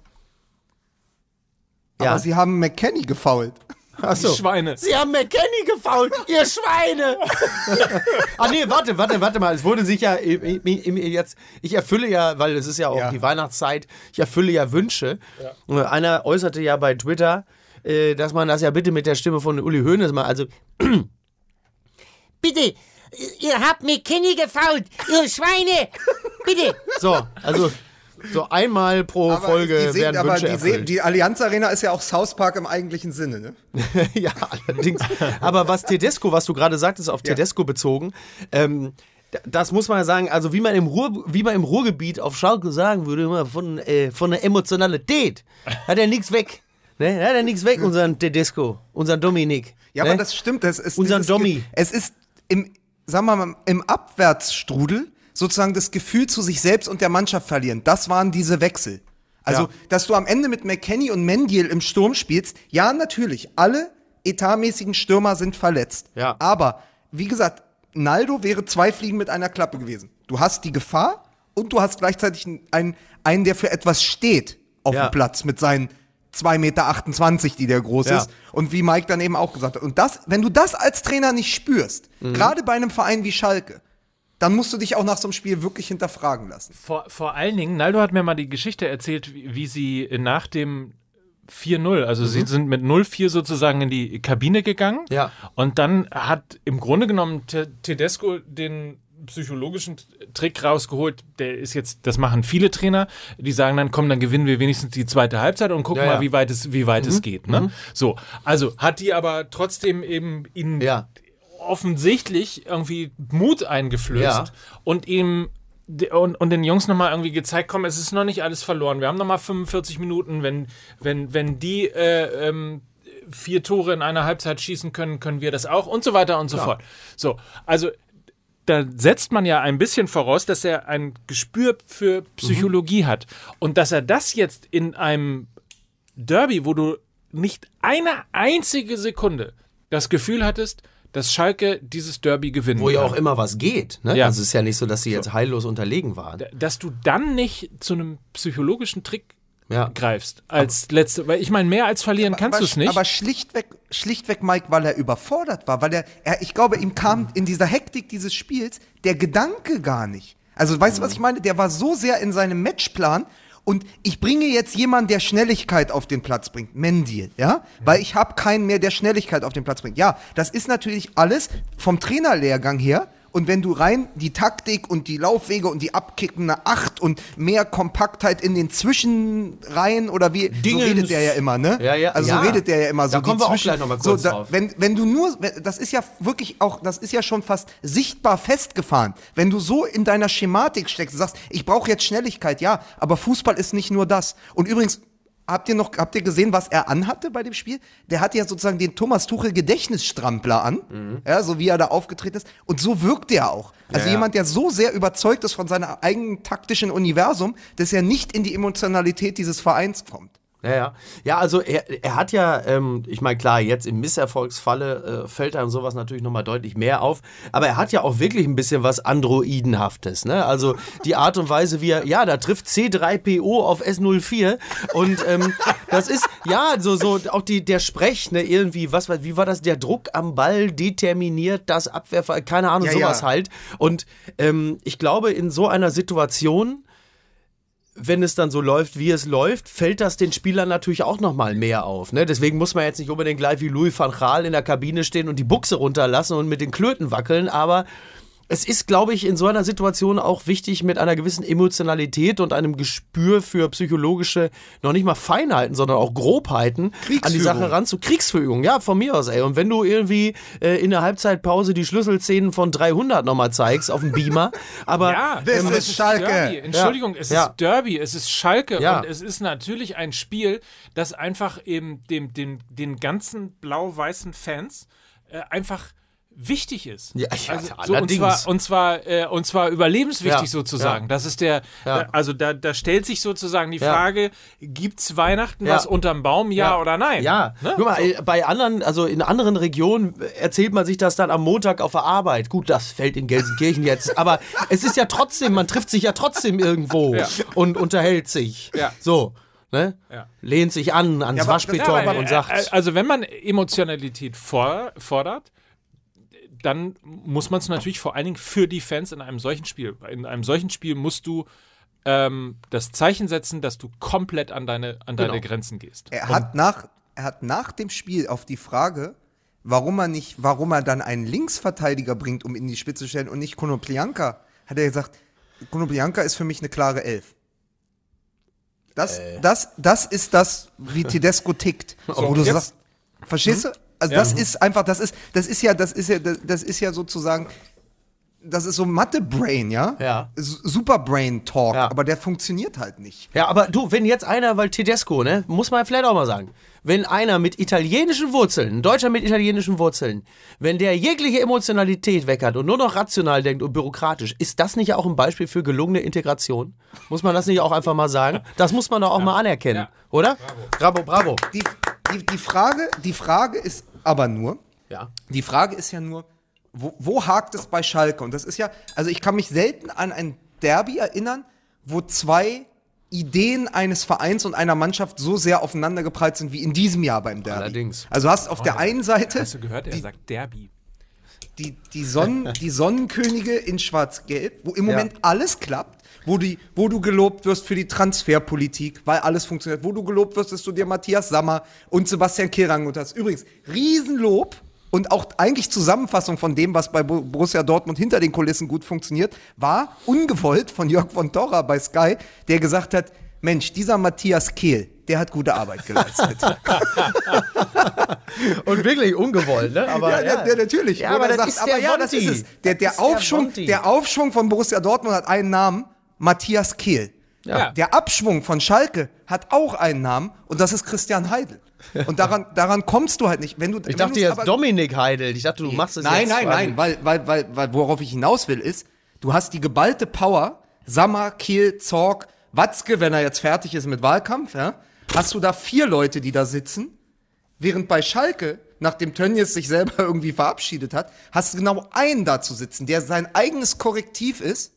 Aber, aber sie haben McKenny gefault. Achso. Schweine. Sie haben McKenny gefault, ihr Schweine! ah nee, warte, warte, warte mal. Es wurde sicher jetzt. Ich erfülle ja, weil es ist ja auch ja. die Weihnachtszeit, ich erfülle ja Wünsche. Ja. Einer äußerte ja bei Twitter, äh, dass man das ja bitte mit der Stimme von Uli Hoeneß mal, also. bitte, ihr habt McKenny gefault, ihr Schweine! Bitte! So, also so einmal pro aber Folge sehen, werden Wünsche aber die, die Allianz Arena ist ja auch South Park im eigentlichen Sinne, ne? ja, allerdings. aber was Tedesco, was du gerade sagtest, auf ja. Tedesco bezogen, ähm, das muss man ja sagen, also wie man im, Ruhr, wie man im Ruhrgebiet auf Schalke sagen würde, von, äh, von der Emotionalität hat er nichts weg. Ne? Hat er nichts weg, unseren Tedesco, unseren Dominik. Ja, ne? aber das stimmt. Das ist unseren Domi. Es ist im, sagen wir mal, im Abwärtsstrudel sozusagen das Gefühl zu sich selbst und der Mannschaft verlieren. Das waren diese Wechsel. Also, ja. dass du am Ende mit McKenny und Mendiel im Sturm spielst, ja, natürlich, alle etatmäßigen Stürmer sind verletzt. Ja. Aber, wie gesagt, Naldo wäre zwei Fliegen mit einer Klappe gewesen. Du hast die Gefahr und du hast gleichzeitig einen, einen der für etwas steht auf ja. dem Platz mit seinen 2,28 Meter, die der groß ja. ist. Und wie Mike dann eben auch gesagt hat. Und das, wenn du das als Trainer nicht spürst, mhm. gerade bei einem Verein wie Schalke, dann musst du dich auch nach so einem Spiel wirklich hinterfragen lassen. Vor, vor allen Dingen, Naldo hat mir mal die Geschichte erzählt, wie, wie sie nach dem 4-0, also mhm. sie sind mit 0-4 sozusagen in die Kabine gegangen. Ja. Und dann hat im Grunde genommen Tedesco den psychologischen Trick rausgeholt, der ist jetzt, das machen viele Trainer, die sagen dann, komm, dann gewinnen wir wenigstens die zweite Halbzeit und gucken ja, mal, wie weit es, wie weit mhm. es geht. Ne? Mhm. So, also hat die aber trotzdem eben ihn ja offensichtlich irgendwie Mut eingeflößt ja. und ihm und, und den Jungs nochmal irgendwie gezeigt, komm, es ist noch nicht alles verloren. Wir haben nochmal 45 Minuten. Wenn, wenn, wenn die äh, ähm, vier Tore in einer Halbzeit schießen können, können wir das auch und so weiter und so ja. fort. So, also da setzt man ja ein bisschen voraus, dass er ein Gespür für Psychologie mhm. hat. Und dass er das jetzt in einem Derby, wo du nicht eine einzige Sekunde das Gefühl hattest, dass Schalke dieses Derby gewinnen Wo ja auch immer was geht. Ne? Ja. Also es ist ja nicht so, dass sie jetzt heillos unterlegen waren. Dass du dann nicht zu einem psychologischen Trick ja. greifst als aber, letzte, weil ich meine, mehr als verlieren aber, kannst du es nicht. Aber schlichtweg, schlichtweg, Mike, weil er überfordert war, weil er, er, ich glaube, ihm kam in dieser Hektik dieses Spiels der Gedanke gar nicht. Also, weißt du, was ich meine? Der war so sehr in seinem Matchplan und ich bringe jetzt jemanden, der Schnelligkeit auf den Platz bringt, Mendil, ja? Weil ich habe keinen mehr, der Schnelligkeit auf den Platz bringt. Ja, das ist natürlich alles vom Trainerlehrgang her und wenn du rein die Taktik und die Laufwege und die abkickende Acht und mehr Kompaktheit in den Zwischenreihen oder wie Dingens. so redet der ja immer, ne? Ja, ja. Also so ja. redet der ja immer so. Da kommen wir auch gleich nochmal kurz so, da, Wenn, wenn du nur, das ist ja wirklich auch, das ist ja schon fast sichtbar festgefahren. Wenn du so in deiner Schematik steckst und sagst, ich brauche jetzt Schnelligkeit, ja, aber Fußball ist nicht nur das. Und übrigens, habt ihr noch, habt ihr gesehen, was er anhatte bei dem Spiel? Der hatte ja sozusagen den Thomas Tuchel Gedächtnisstrampler an, mhm. ja, so wie er da aufgetreten ist. Und so wirkt er auch. Also ja, jemand, der so sehr überzeugt ist von seinem eigenen taktischen Universum, dass er nicht in die Emotionalität dieses Vereins kommt. Ja, ja. Ja, also er, er hat ja, ähm, ich meine, klar, jetzt im Misserfolgsfalle äh, fällt einem sowas natürlich nochmal deutlich mehr auf, aber er hat ja auch wirklich ein bisschen was Androidenhaftes, ne? Also die Art und Weise, wie er, ja, da trifft C3PO auf S04 und ähm, das ist, ja, so, so, auch die, der Sprech, ne, irgendwie, was, wie war das, der Druck am Ball determiniert das Abwehrfall, keine Ahnung, ja, sowas ja. halt. Und ähm, ich glaube, in so einer Situation, wenn es dann so läuft, wie es läuft, fällt das den Spielern natürlich auch nochmal mehr auf. Ne? Deswegen muss man jetzt nicht unbedingt gleich wie Louis van Gaal in der Kabine stehen und die Buchse runterlassen und mit den Klöten wackeln, aber es ist, glaube ich, in so einer Situation auch wichtig, mit einer gewissen Emotionalität und einem Gespür für psychologische, noch nicht mal Feinheiten, sondern auch Grobheiten an die Sache ran zu Kriegsführung. Ja, von mir aus, ey. Und wenn du irgendwie äh, in der Halbzeitpause die Schlüsselszenen von 300 nochmal zeigst auf dem Beamer, aber. Ja, das ähm, ist Schalke. Derby. Entschuldigung, ja. es ist Derby, es ist Schalke ja. und es ist natürlich ein Spiel, das einfach eben dem, dem, den ganzen blau-weißen Fans äh, einfach wichtig ist. Ja, ja also, so, und zwar und zwar äh, und zwar überlebenswichtig ja, sozusagen. Ja. Das ist der ja. da, also da, da stellt sich sozusagen die Frage, gibt's Weihnachten was unterm Baum ja, oder nein? Ja. Ne? Guck mal, so. bei anderen also in anderen Regionen erzählt man sich das dann am Montag auf der Arbeit. Gut, das fällt in Gelsenkirchen jetzt, aber es ist ja trotzdem, man trifft sich ja trotzdem irgendwo und unterhält sich. Ja. So. Ne? Ja. Lehnt sich an ans ja, Waschbeton ja, und sagt. Äh, also wenn man Emotionalität fordert, dann muss man es natürlich vor allen Dingen für die Fans in einem solchen Spiel. In einem solchen Spiel musst du ähm, das Zeichen setzen, dass du komplett an deine, an deine genau. Grenzen gehst. Er hat, nach, er hat nach dem Spiel auf die Frage, warum er nicht, warum er dann einen Linksverteidiger bringt, um in die Spitze zu stellen und nicht Konoplianka, hat er gesagt, Konoplianka ist für mich eine klare Elf. Das, äh. das, das ist das, wie Tedesco tickt. So, wo du sagst, verstehst hm? du? Also ja. das ist einfach, das ist, das ist ja, das ist ja, das ist ja sozusagen, das ist so Mathe-Brain, ja? Ja. Super-Brain-Talk, ja. aber der funktioniert halt nicht. Ja, aber du, wenn jetzt einer, weil Tedesco, ne, muss man vielleicht auch mal sagen, wenn einer mit italienischen Wurzeln, ein Deutscher mit italienischen Wurzeln, wenn der jegliche Emotionalität weg hat und nur noch rational denkt und bürokratisch, ist das nicht auch ein Beispiel für gelungene Integration? Muss man das nicht auch einfach mal sagen? Das muss man doch auch ja. mal anerkennen, ja. oder? Bravo, bravo. Die, die, die, Frage, die Frage ist aber nur, ja. die Frage ist ja nur, wo, wo hakt es bei Schalke? Und das ist ja, also ich kann mich selten an ein Derby erinnern, wo zwei Ideen eines Vereins und einer Mannschaft so sehr aufeinandergeprallt sind wie in diesem Jahr beim Derby. Allerdings. Also hast auf oh, der einen Seite. Hast du gehört, er die, sagt Derby. Die, die, Sonnen, die Sonnenkönige in Schwarz-Gelb, wo im Moment ja. alles klappt, wo, die, wo du gelobt wirst für die Transferpolitik, weil alles funktioniert, wo du gelobt wirst, dass du dir Matthias Sammer und Sebastian Kehrang und hast. Übrigens, Riesenlob und auch eigentlich Zusammenfassung von dem, was bei Borussia Dortmund hinter den Kulissen gut funktioniert, war ungewollt von Jörg von Torra bei Sky, der gesagt hat, Mensch, dieser Matthias Kehl, der hat gute Arbeit geleistet. und wirklich ungewollt, ne? Aber, ja, ja. Der, natürlich. Ja, aber, das, sagt, aber ja, das ist es. Der, der, Aufschwung, der, der Aufschwung von Borussia Dortmund hat einen Namen, Matthias Kehl. Ja. Der Abschwung von Schalke hat auch einen Namen und das ist Christian Heidel. Und daran, daran kommst du halt nicht. Wenn du, ich dachte jetzt Dominik Heidel. Ich dachte, du machst es nein, jetzt. Nein, nein, nein, weil, weil, weil, weil, worauf ich hinaus will, ist, du hast die geballte Power, Sammer, Kiel, Zorg, Watzke, wenn er jetzt fertig ist mit Wahlkampf, ja, hast du da vier Leute, die da sitzen, während bei Schalke, nachdem Tönnies sich selber irgendwie verabschiedet hat, hast du genau einen da zu sitzen, der sein eigenes Korrektiv ist,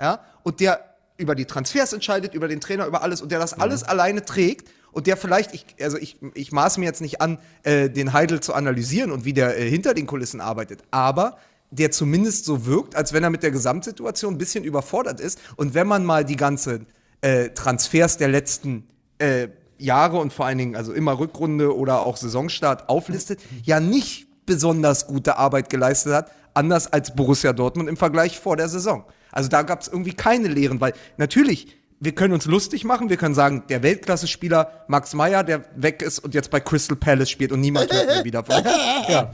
ja, und der über die Transfers entscheidet, über den Trainer, über alles und der das mhm. alles alleine trägt und der vielleicht, ich, also ich, ich maße mir jetzt nicht an, äh, den Heidel zu analysieren und wie der äh, hinter den Kulissen arbeitet, aber der zumindest so wirkt, als wenn er mit der Gesamtsituation ein bisschen überfordert ist. Und wenn man mal die ganzen äh, Transfers der letzten äh, Jahre und vor allen Dingen also immer Rückrunde oder auch Saisonstart auflistet, ja nicht besonders gute Arbeit geleistet hat, anders als Borussia Dortmund im Vergleich vor der Saison. Also da gab es irgendwie keine Lehren, weil natürlich wir können uns lustig machen, wir können sagen, der Weltklasse-Spieler Max Meyer, der weg ist und jetzt bei Crystal Palace spielt und niemand hört mehr wieder von. Ja.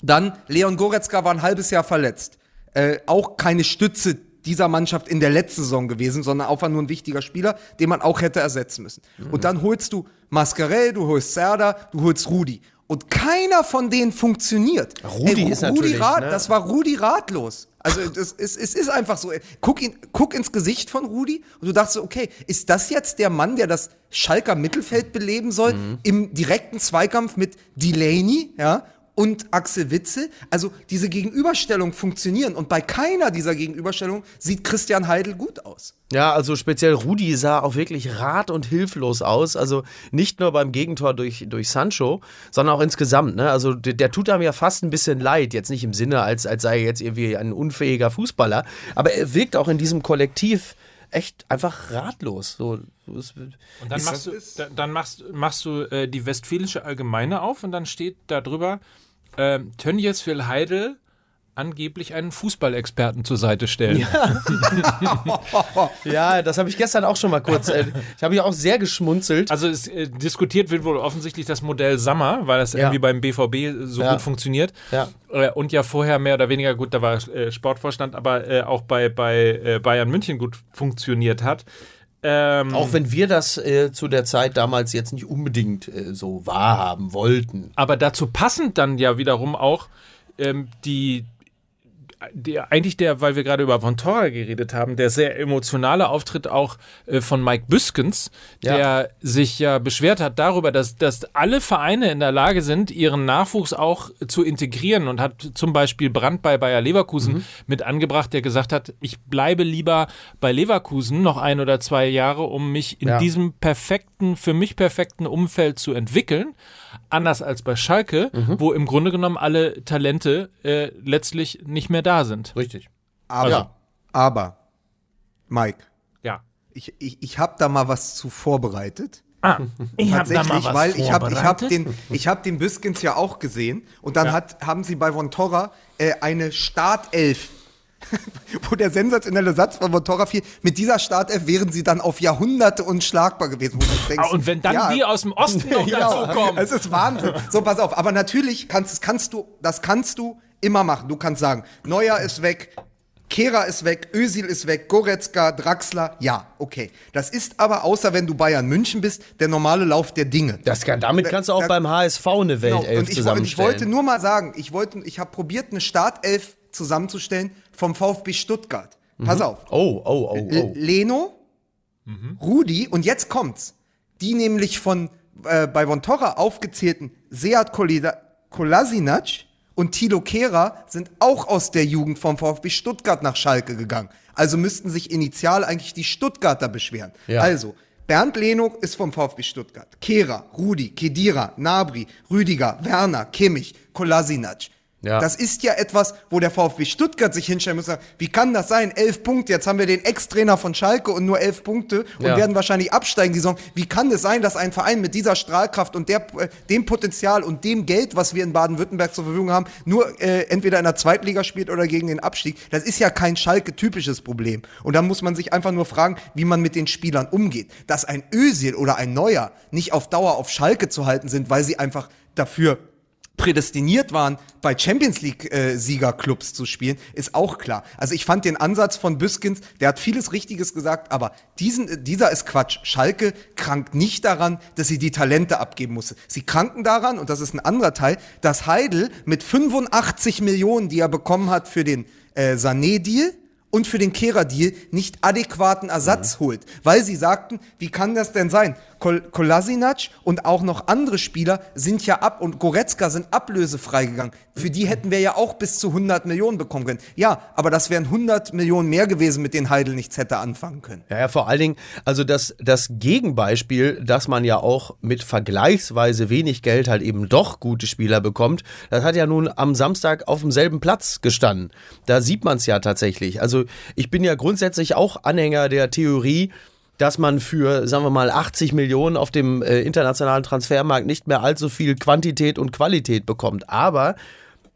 Dann Leon Goretzka war ein halbes Jahr verletzt. Äh, auch keine Stütze dieser Mannschaft in der letzten Saison gewesen, sondern einfach nur ein wichtiger Spieler, den man auch hätte ersetzen müssen. Mhm. Und dann holst du Mascarell, du holst Serda, du holst Rudi. Und keiner von denen funktioniert. Rudi Ey, ist Rudi natürlich, Rat, ne? Das war Rudi ratlos. Also es, es, es ist einfach so. Guck, ihn, guck ins Gesicht von Rudi und du dachtest so, okay, ist das jetzt der Mann, der das Schalker Mittelfeld beleben soll mhm. im direkten Zweikampf mit Delaney, ja? Und Axel Witzel. Also diese Gegenüberstellung funktionieren und bei keiner dieser Gegenüberstellungen sieht Christian Heidel gut aus. Ja, also speziell Rudi sah auch wirklich rat und hilflos aus. Also nicht nur beim Gegentor durch, durch Sancho, sondern auch insgesamt. Ne? Also der, der tut einem ja fast ein bisschen leid. Jetzt nicht im Sinne, als, als sei er jetzt irgendwie ein unfähiger Fußballer. Aber er wirkt auch in diesem Kollektiv echt einfach ratlos. So, und dann machst du, dann machst, machst du äh, die Westfälische Allgemeine auf und dann steht da drüber, äh, Tönjes will Heidel angeblich einen Fußballexperten zur Seite stellen. Ja, ja das habe ich gestern auch schon mal kurz. Äh, ich habe ja auch sehr geschmunzelt. Also es äh, diskutiert wird wohl offensichtlich das Modell Sammer, weil das ja. irgendwie beim BVB so ja. gut funktioniert. Äh, und ja vorher mehr oder weniger gut, da war äh, Sportvorstand, aber äh, auch bei, bei äh, Bayern München gut funktioniert hat. Ähm, auch wenn wir das äh, zu der Zeit damals jetzt nicht unbedingt äh, so wahrhaben wollten. Aber dazu passend dann ja wiederum auch ähm, die, der, eigentlich der, weil wir gerade über Von Torra geredet haben, der sehr emotionale Auftritt auch äh, von Mike Büskens, ja. der sich ja beschwert hat darüber, dass, dass alle Vereine in der Lage sind, ihren Nachwuchs auch zu integrieren und hat zum Beispiel Brand bei Bayer Leverkusen mhm. mit angebracht, der gesagt hat, ich bleibe lieber bei Leverkusen noch ein oder zwei Jahre, um mich in ja. diesem perfekten, für mich perfekten Umfeld zu entwickeln anders als bei Schalke, mhm. wo im Grunde genommen alle Talente äh, letztlich nicht mehr da sind. Richtig. Aber, also. aber, Mike. Ja. Ich, ich, ich habe da mal was zu vorbereitet. Ah, ich habe da mal was weil ich habe ich hab den ich habe den Biskins ja auch gesehen und dann ja. hat haben sie bei Von Torra äh, eine Startelf wo der sensationelle Satz von Motorra fiel, mit dieser Startelf wären sie dann auf Jahrhunderte unschlagbar gewesen. Denkst, ah, und wenn dann ja, die aus dem Osten noch dazu kommen. Es ist Wahnsinn. So, pass auf. Aber natürlich kannst, kannst du, das kannst du immer machen. Du kannst sagen, Neuer ist weg, Kehra ist weg, Özil ist weg, Goretzka, Draxler, ja, okay. Das ist aber, außer wenn du Bayern München bist, der normale Lauf der Dinge. Das kann, damit kannst du auch da, beim HSV eine Weltelf genau. und ich, zusammenstellen. ich wollte nur mal sagen, ich, wollte, ich habe probiert, eine Startelf zusammenzustellen vom VfB Stuttgart. Mhm. Pass auf. Oh, oh, oh, oh. Leno, mhm. Rudi und jetzt kommt's. Die nämlich von äh, bei Vontora aufgezählten Seat Kolasinac und Tilo Kehrer sind auch aus der Jugend vom VfB Stuttgart nach Schalke gegangen. Also müssten sich initial eigentlich die Stuttgarter beschweren. Ja. Also, Bernd Leno ist vom VfB Stuttgart. Kehrer, Rudi, Kedira, Nabri, Rüdiger, Werner, Kimmich, Kolasinac. Ja. Das ist ja etwas, wo der VfB Stuttgart sich hinstellen muss. Wie kann das sein? Elf Punkte. Jetzt haben wir den Ex-Trainer von Schalke und nur elf Punkte und ja. werden wahrscheinlich absteigen die Saison. Wie kann es sein, dass ein Verein mit dieser Strahlkraft und der, äh, dem Potenzial und dem Geld, was wir in Baden-Württemberg zur Verfügung haben, nur äh, entweder in der Zweitliga spielt oder gegen den Abstieg? Das ist ja kein Schalke-typisches Problem. Und da muss man sich einfach nur fragen, wie man mit den Spielern umgeht. Dass ein Ösil oder ein Neuer nicht auf Dauer auf Schalke zu halten sind, weil sie einfach dafür prädestiniert waren, bei Champions League-Siegerclubs äh, zu spielen, ist auch klar. Also ich fand den Ansatz von Büskins, der hat vieles Richtiges gesagt, aber diesen, dieser ist Quatsch. Schalke krankt nicht daran, dass sie die Talente abgeben musste. Sie kranken daran, und das ist ein anderer Teil, dass Heidel mit 85 Millionen, die er bekommen hat für den äh, Sané-Deal, und für den Kehrer-Deal nicht adäquaten Ersatz mhm. holt. Weil sie sagten, wie kann das denn sein? Kol Kolasinac und auch noch andere Spieler sind ja ab und Goretzka sind ablösefrei gegangen. Für die hätten wir ja auch bis zu 100 Millionen bekommen können. Ja, aber das wären 100 Millionen mehr gewesen, mit denen Heidel nichts hätte anfangen können. Ja, ja, vor allen Dingen, also das, das Gegenbeispiel, dass man ja auch mit vergleichsweise wenig Geld halt eben doch gute Spieler bekommt, das hat ja nun am Samstag auf demselben Platz gestanden. Da sieht man es ja tatsächlich. Also ich bin ja grundsätzlich auch Anhänger der Theorie, dass man für, sagen wir mal, 80 Millionen auf dem äh, internationalen Transfermarkt nicht mehr allzu viel Quantität und Qualität bekommt. Aber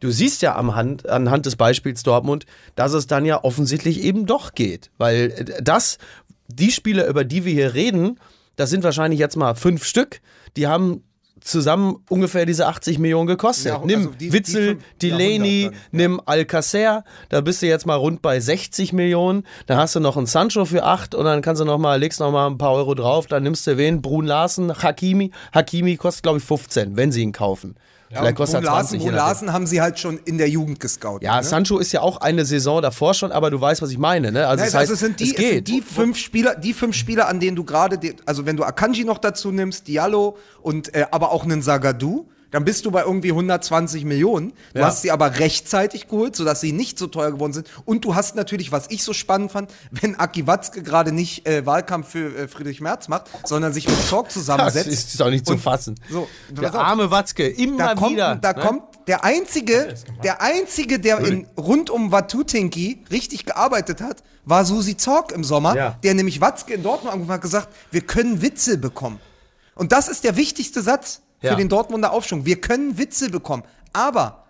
du siehst ja am Hand, anhand des Beispiels Dortmund, dass es dann ja offensichtlich eben doch geht. Weil äh, das, die Spieler, über die wir hier reden, das sind wahrscheinlich jetzt mal fünf Stück, die haben zusammen ungefähr diese 80 Millionen gekostet. Ja, nimm also die, Witzel, die Delaney, nimm Alcacer, da bist du jetzt mal rund bei 60 Millionen. Dann hast du noch einen Sancho für 8 und dann kannst du noch mal, legst noch mal ein paar Euro drauf. Dann nimmst du wen? Brun Larsen, Hakimi. Hakimi kostet, glaube ich, 15, wenn sie ihn kaufen. Ja, Vielleicht kostet er 20. Larsen, Larsen haben sie halt schon in der Jugend gescoutet. Ja, ne? Sancho ist ja auch eine Saison davor schon, aber du weißt, was ich meine. Ne? Also, Nein, das heißt, also sind die, es geht. die fünf Spieler, die fünf Spieler, an denen du gerade, also wenn du Akanji noch dazu nimmst, Diallo und äh, aber auch einen Sagadu, dann bist du bei irgendwie 120 Millionen. Du ja. hast sie aber rechtzeitig geholt, sodass sie nicht so teuer geworden sind. Und du hast natürlich, was ich so spannend fand, wenn Aki Watzke gerade nicht äh, Wahlkampf für äh, Friedrich Merz macht, sondern sich mit Zorg zusammensetzt. Das ist auch nicht zu fassen. So, der arme Watzke, immer da kommt, wieder. Da ne? kommt der einzige, der einzige, der in, rund um Watutinki richtig gearbeitet hat, war Susi Zorg im Sommer, ja. der nämlich Watzke in Dortmund angefangen hat gesagt, wir können Witze bekommen. Und das ist der wichtigste Satz für ja. den Dortmunder Aufschwung. Wir können Witze bekommen. Aber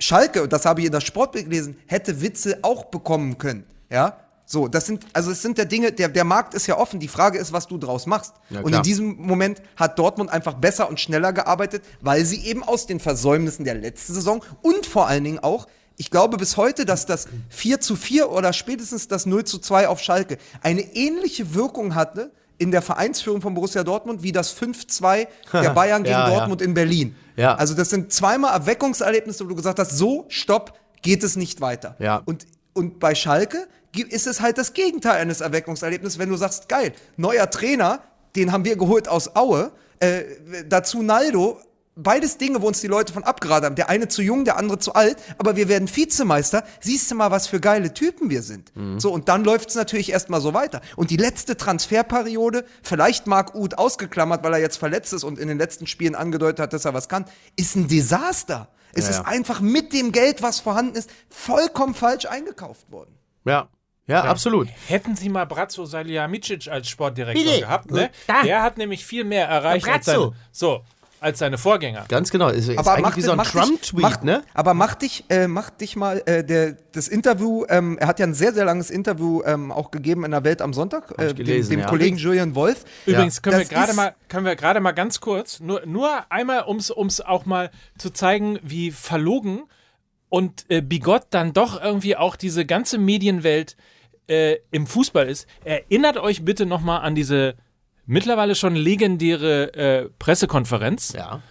Schalke, und das habe ich in der Sportbild gelesen, hätte Witze auch bekommen können. Ja, so, das sind, also es sind der Dinge, der, der Markt ist ja offen. Die Frage ist, was du draus machst. Ja, und in diesem Moment hat Dortmund einfach besser und schneller gearbeitet, weil sie eben aus den Versäumnissen der letzten Saison und vor allen Dingen auch, ich glaube bis heute, dass das 4 zu 4 oder spätestens das 0 zu 2 auf Schalke eine ähnliche Wirkung hatte, in der Vereinsführung von Borussia Dortmund wie das 5-2 der Bayern gegen ja, Dortmund ja. in Berlin. Ja. Also das sind zweimal Erweckungserlebnisse, wo du gesagt hast, so, stopp, geht es nicht weiter. Ja. Und, und bei Schalke ist es halt das Gegenteil eines Erweckungserlebnisses, wenn du sagst, geil, neuer Trainer, den haben wir geholt aus Aue, äh, dazu Naldo, beides Dinge, wo uns die Leute von abgeraten haben. Der eine zu jung, der andere zu alt, aber wir werden Vizemeister. Siehst du mal, was für geile Typen wir sind. Mhm. So, und dann läuft es natürlich erstmal so weiter. Und die letzte Transferperiode, vielleicht Marc Uth ausgeklammert, weil er jetzt verletzt ist und in den letzten Spielen angedeutet hat, dass er was kann, ist ein Desaster. Es ja, ist ja. einfach mit dem Geld, was vorhanden ist, vollkommen falsch eingekauft worden. Ja, ja, ja, absolut. Hätten Sie mal Brazzo Salihamidzic als Sportdirektor Bitte. gehabt, ne? Der hat nämlich viel mehr erreicht als sein, so als seine Vorgänger. Ganz genau. Ist, ist aber macht, wie so ein Trump-Tweet, ne? Aber mach dich, äh, mach dich mal äh, der, das Interview. Ähm, er hat ja ein sehr, sehr langes Interview ähm, auch gegeben in der Welt am Sonntag, äh, gelesen, dem, dem ja. Kollegen Julian Wolf. Übrigens können wir gerade mal, können wir gerade mal ganz kurz, nur, nur einmal, um es auch mal zu zeigen, wie verlogen und äh, bigott dann doch irgendwie auch diese ganze Medienwelt äh, im Fußball ist. Erinnert euch bitte noch mal an diese mittlerweile schon legendäre äh, Pressekonferenz. Ja.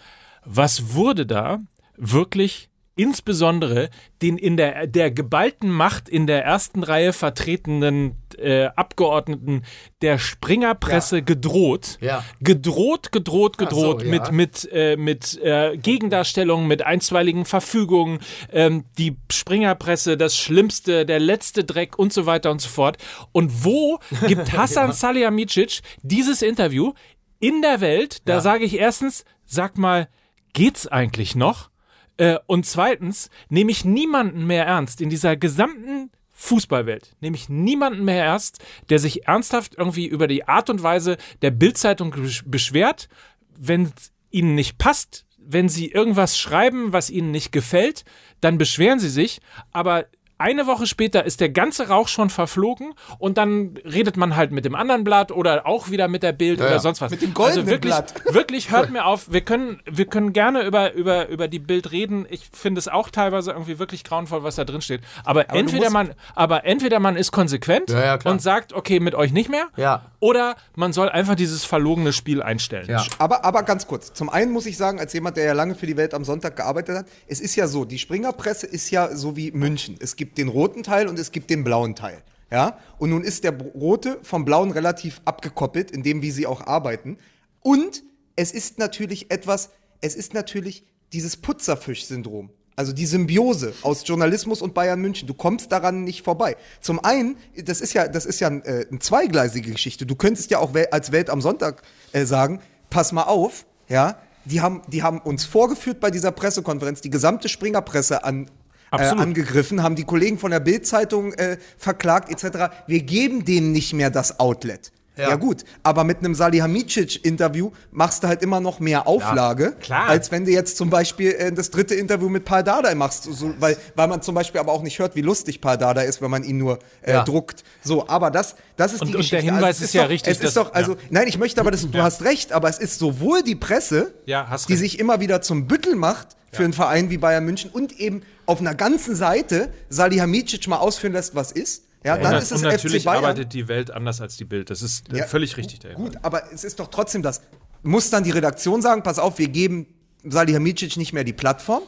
Was wurde da wirklich insbesondere den in der, der geballten Macht in der ersten Reihe vertretenen äh, Abgeordneten der Springerpresse ja. gedroht. Ja. Gedroht, gedroht, gedroht so, mit, ja. mit, äh, mit äh, Gegendarstellungen, mit einstweiligen Verfügungen, ähm, die Springerpresse, das Schlimmste, der letzte Dreck und so weiter und so fort. Und wo gibt Hassan ja. Salihamidzic dieses Interview in der Welt? Da sage ich erstens, sag mal, geht's eigentlich noch? Äh, und zweitens nehme ich niemanden mehr ernst in dieser gesamten Fußballwelt, nehme ich niemanden mehr ernst, der sich ernsthaft irgendwie über die Art und Weise der Bildzeitung beschwert, wenn es ihnen nicht passt, wenn sie irgendwas schreiben, was ihnen nicht gefällt, dann beschweren sie sich, aber eine Woche später ist der ganze Rauch schon verflogen und dann redet man halt mit dem anderen Blatt oder auch wieder mit der Bild ja, oder sonst was. Mit dem goldenen also wirklich, Blatt. Wirklich, hört mir auf. Wir können, wir können gerne über, über, über die Bild reden. Ich finde es auch teilweise irgendwie wirklich grauenvoll, was da drin steht. Aber, aber entweder man, aber entweder man ist konsequent ja, ja, und sagt, okay, mit euch nicht mehr. Ja. Oder man soll einfach dieses verlogene Spiel einstellen. Ja. Aber, aber ganz kurz. Zum einen muss ich sagen, als jemand, der ja lange für die Welt am Sonntag gearbeitet hat, es ist ja so, die Springerpresse ist ja so wie München. Es gibt gibt den roten Teil und es gibt den blauen Teil. Ja? Und nun ist der rote vom blauen relativ abgekoppelt, in dem, wie sie auch arbeiten. Und es ist natürlich etwas, es ist natürlich dieses Putzerfisch-Syndrom. Also die Symbiose aus Journalismus und Bayern München. Du kommst daran nicht vorbei. Zum einen, das ist ja, das ist ja äh, eine zweigleisige Geschichte. Du könntest ja auch als Welt am Sonntag äh, sagen, pass mal auf, ja, die haben, die haben uns vorgeführt bei dieser Pressekonferenz, die gesamte Springerpresse an, äh, angegriffen, haben die Kollegen von der Bild-Zeitung äh, verklagt etc. Wir geben denen nicht mehr das Outlet. Ja. ja. gut, aber mit einem Salihamidzic-Interview machst du halt immer noch mehr Auflage, ja, als wenn du jetzt zum Beispiel äh, das dritte Interview mit Paul Dardai machst, so, weil, weil man zum Beispiel aber auch nicht hört, wie lustig Paul Dardai ist, wenn man ihn nur äh, ja. druckt. So, aber das, das ist und, die und Geschichte. Und der Hinweis also, ist, ist, ja doch, richtig. Es ist doch, also, nein, ich möchte aber, dass, du hast recht, aber es ist sowohl die Presse, die sich immer wieder zum Büttel macht für einen Verein wie Bayern München und eben auf einer ganzen Seite Salihamidzic mal ausführen lässt, was ist, ja, dann ist es und natürlich FC Bayern. arbeitet die Welt anders als die Bild. Das ist ja, völlig richtig. Der gut, aber es ist doch trotzdem das. Muss dann die Redaktion sagen, pass auf, wir geben Salihamidzic nicht mehr die Plattform?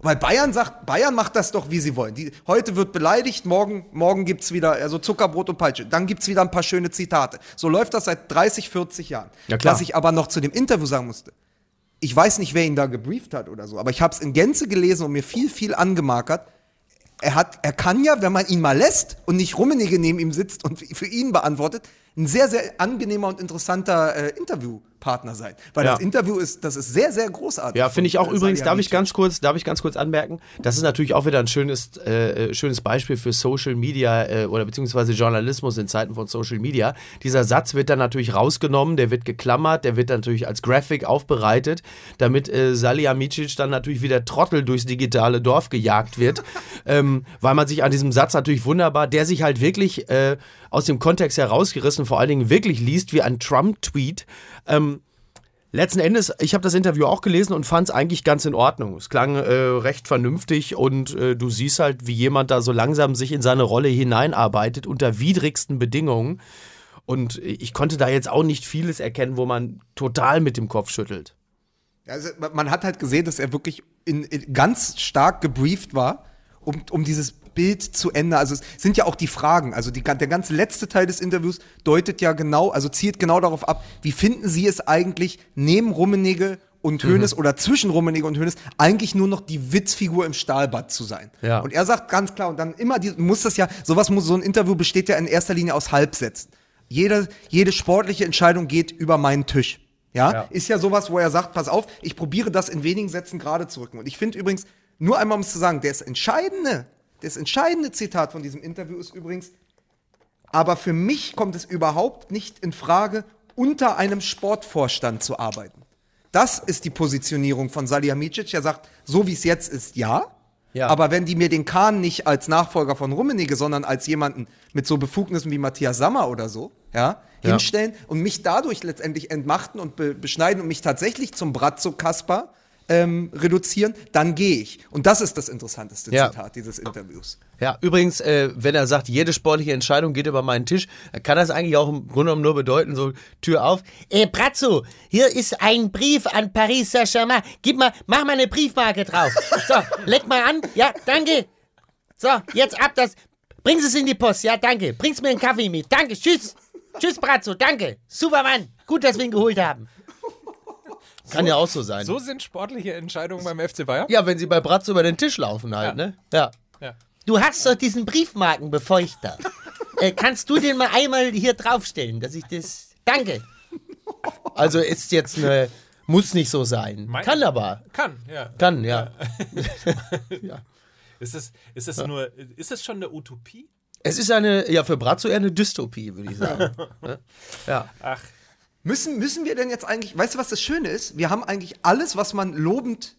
Weil Bayern sagt, Bayern macht das doch, wie sie wollen. Die, heute wird beleidigt, morgen, morgen gibt es wieder also Zuckerbrot und Peitsche. Dann gibt es wieder ein paar schöne Zitate. So läuft das seit 30, 40 Jahren. Ja, klar. Was ich aber noch zu dem Interview sagen musste. Ich weiß nicht, wer ihn da gebrieft hat oder so, aber ich habe es in Gänze gelesen und mir viel, viel angemarkert er, hat, er kann ja, wenn man ihn mal lässt und nicht Rummenigge neben ihm sitzt und für ihn beantwortet, ein sehr, sehr angenehmer und interessanter äh, Interviewpartner sein. Weil ja. das Interview ist, das ist sehr, sehr großartig. Ja, finde ich auch übrigens, darf ich ganz kurz, darf ich ganz kurz anmerken, das ist natürlich auch wieder ein schönes, äh, äh, schönes Beispiel für Social Media äh, oder beziehungsweise Journalismus in Zeiten von Social Media. Dieser Satz wird dann natürlich rausgenommen, der wird geklammert, der wird dann natürlich als Graphic aufbereitet, damit äh, Salihamidzic dann natürlich wieder Trottel durchs digitale Dorf gejagt wird, ähm, weil man sich an diesem Satz natürlich wunderbar, der sich halt wirklich äh, aus dem Kontext herausgerissen, vor allen Dingen wirklich liest wie ein Trump-Tweet. Ähm, letzten Endes, ich habe das Interview auch gelesen und fand es eigentlich ganz in Ordnung. Es klang äh, recht vernünftig und äh, du siehst halt, wie jemand da so langsam sich in seine Rolle hineinarbeitet unter widrigsten Bedingungen. Und ich konnte da jetzt auch nicht vieles erkennen, wo man total mit dem Kopf schüttelt. Also man hat halt gesehen, dass er wirklich in, in ganz stark gebrieft war, um, um dieses Bild zu Ende. Also es sind ja auch die Fragen. Also die, der ganze letzte Teil des Interviews deutet ja genau, also zielt genau darauf ab, wie finden Sie es eigentlich neben Rummenigge und Hönes mhm. oder zwischen Rummenigge und Hönes eigentlich nur noch die Witzfigur im Stahlbad zu sein. Ja. Und er sagt ganz klar, und dann immer die, muss das ja, sowas muss, so ein Interview besteht ja in erster Linie aus Halbsätzen. Jede, jede sportliche Entscheidung geht über meinen Tisch. Ja? ja? Ist ja sowas, wo er sagt, pass auf, ich probiere das in wenigen Sätzen gerade zu rücken. Und ich finde übrigens, nur einmal um es zu sagen, das Entscheidende das entscheidende Zitat von diesem Interview ist übrigens, aber für mich kommt es überhaupt nicht in Frage, unter einem Sportvorstand zu arbeiten. Das ist die Positionierung von Salihamidzic. Er sagt, so wie es jetzt ist, ja. ja. Aber wenn die mir den Kahn nicht als Nachfolger von Rummenigge, sondern als jemanden mit so Befugnissen wie Matthias Sammer oder so, ja, ja. hinstellen und mich dadurch letztendlich entmachten und be beschneiden und mich tatsächlich zum Bratzo Kasper ähm, reduzieren, dann gehe ich. Und das ist das interessanteste ja. Zitat dieses Interviews. Ja, übrigens, äh, wenn er sagt, jede sportliche Entscheidung geht über meinen Tisch, kann das eigentlich auch im Grunde genommen nur bedeuten, so Tür auf. Äh, Brazzo, hier ist ein Brief an Paris Saint-Germain. Gib mal, mach mal eine Briefmarke drauf. So, leg mal an. Ja, danke. So, jetzt ab das. Bring es in die Post. Ja, danke. Bring's mir einen Kaffee mit. Danke. Tschüss. Tschüss, Brazzo. Danke. Super Mann. Gut, dass wir ihn geholt haben. Kann ja auch so sein. So sind sportliche Entscheidungen beim FC Bayern? Ja, wenn sie bei Bratz über den Tisch laufen halt, ja. ne? Ja. ja. Du hast doch diesen Briefmarkenbefeuchter. äh, kannst du den mal einmal hier draufstellen, dass ich das. Danke. Also ist jetzt eine. Muss nicht so sein. Mein, kann aber. Kann, ja. Kann, ja. ja. Ist es, ist es nur, ist es schon eine Utopie? Es ist eine, ja, für Bratzo eher eine Dystopie, würde ich sagen. ja. Ach. Müssen, müssen wir denn jetzt eigentlich, weißt du, was das Schöne ist? Wir haben eigentlich alles, was man lobend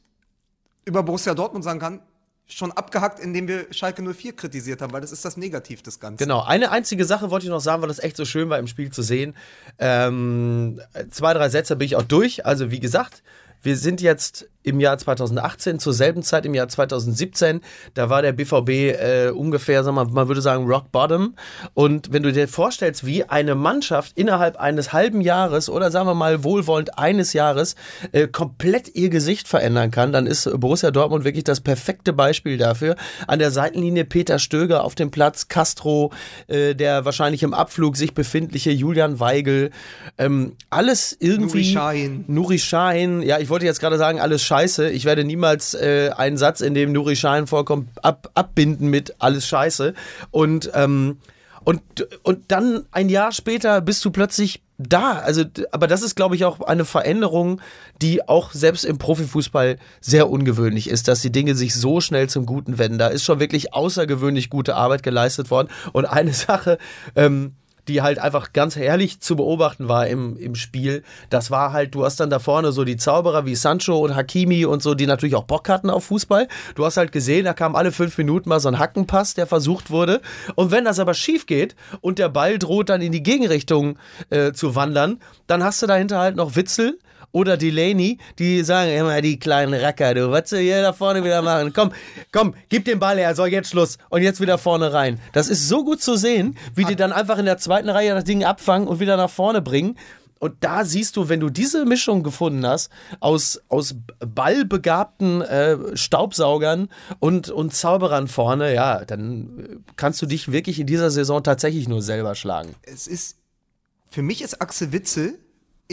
über Borussia Dortmund sagen kann, schon abgehackt, indem wir Schalke 04 kritisiert haben, weil das ist das Negativ des Ganzen. Genau, eine einzige Sache wollte ich noch sagen, weil das echt so schön war im Spiel zu sehen. Ähm, zwei, drei Sätze bin ich auch durch. Also wie gesagt, wir sind jetzt im Jahr 2018, zur selben Zeit im Jahr 2017. Da war der BVB äh, ungefähr, sag mal, man würde sagen, rock bottom. Und wenn du dir vorstellst, wie eine Mannschaft innerhalb eines halben Jahres oder sagen wir mal wohlwollend eines Jahres äh, komplett ihr Gesicht verändern kann, dann ist Borussia Dortmund wirklich das perfekte Beispiel dafür. An der Seitenlinie Peter Stöger auf dem Platz, Castro, äh, der wahrscheinlich im Abflug sich befindliche Julian Weigel, ähm, alles irgendwie. Nuri Sahin. Nuri Sahin, ja, ich wollte jetzt gerade sagen, alles scheiße. Ich werde niemals äh, einen Satz, in dem Nuri Sahin vorkommt, ab, abbinden mit alles scheiße. Und, ähm, und, und dann ein Jahr später bist du plötzlich da. Also, aber das ist, glaube ich, auch eine Veränderung, die auch selbst im Profifußball sehr ungewöhnlich ist, dass die Dinge sich so schnell zum Guten wenden. Da ist schon wirklich außergewöhnlich gute Arbeit geleistet worden. Und eine Sache, ähm, die halt einfach ganz herrlich zu beobachten war im, im Spiel. Das war halt, du hast dann da vorne so die Zauberer wie Sancho und Hakimi und so, die natürlich auch Bock hatten auf Fußball. Du hast halt gesehen, da kam alle fünf Minuten mal so ein Hackenpass, der versucht wurde. Und wenn das aber schief geht und der Ball droht dann in die Gegenrichtung äh, zu wandern, dann hast du dahinter halt noch Witzel, oder Delaney, die sagen immer, die kleinen Racker, du, was sie hier da vorne wieder machen? Komm, komm, gib den Ball her, so jetzt Schluss und jetzt wieder vorne rein. Das ist so gut zu sehen, wie die dann einfach in der zweiten Reihe das Ding abfangen und wieder nach vorne bringen. Und da siehst du, wenn du diese Mischung gefunden hast aus, aus ballbegabten äh, Staubsaugern und, und Zauberern vorne, ja, dann kannst du dich wirklich in dieser Saison tatsächlich nur selber schlagen. Es ist, für mich ist Axel Witzel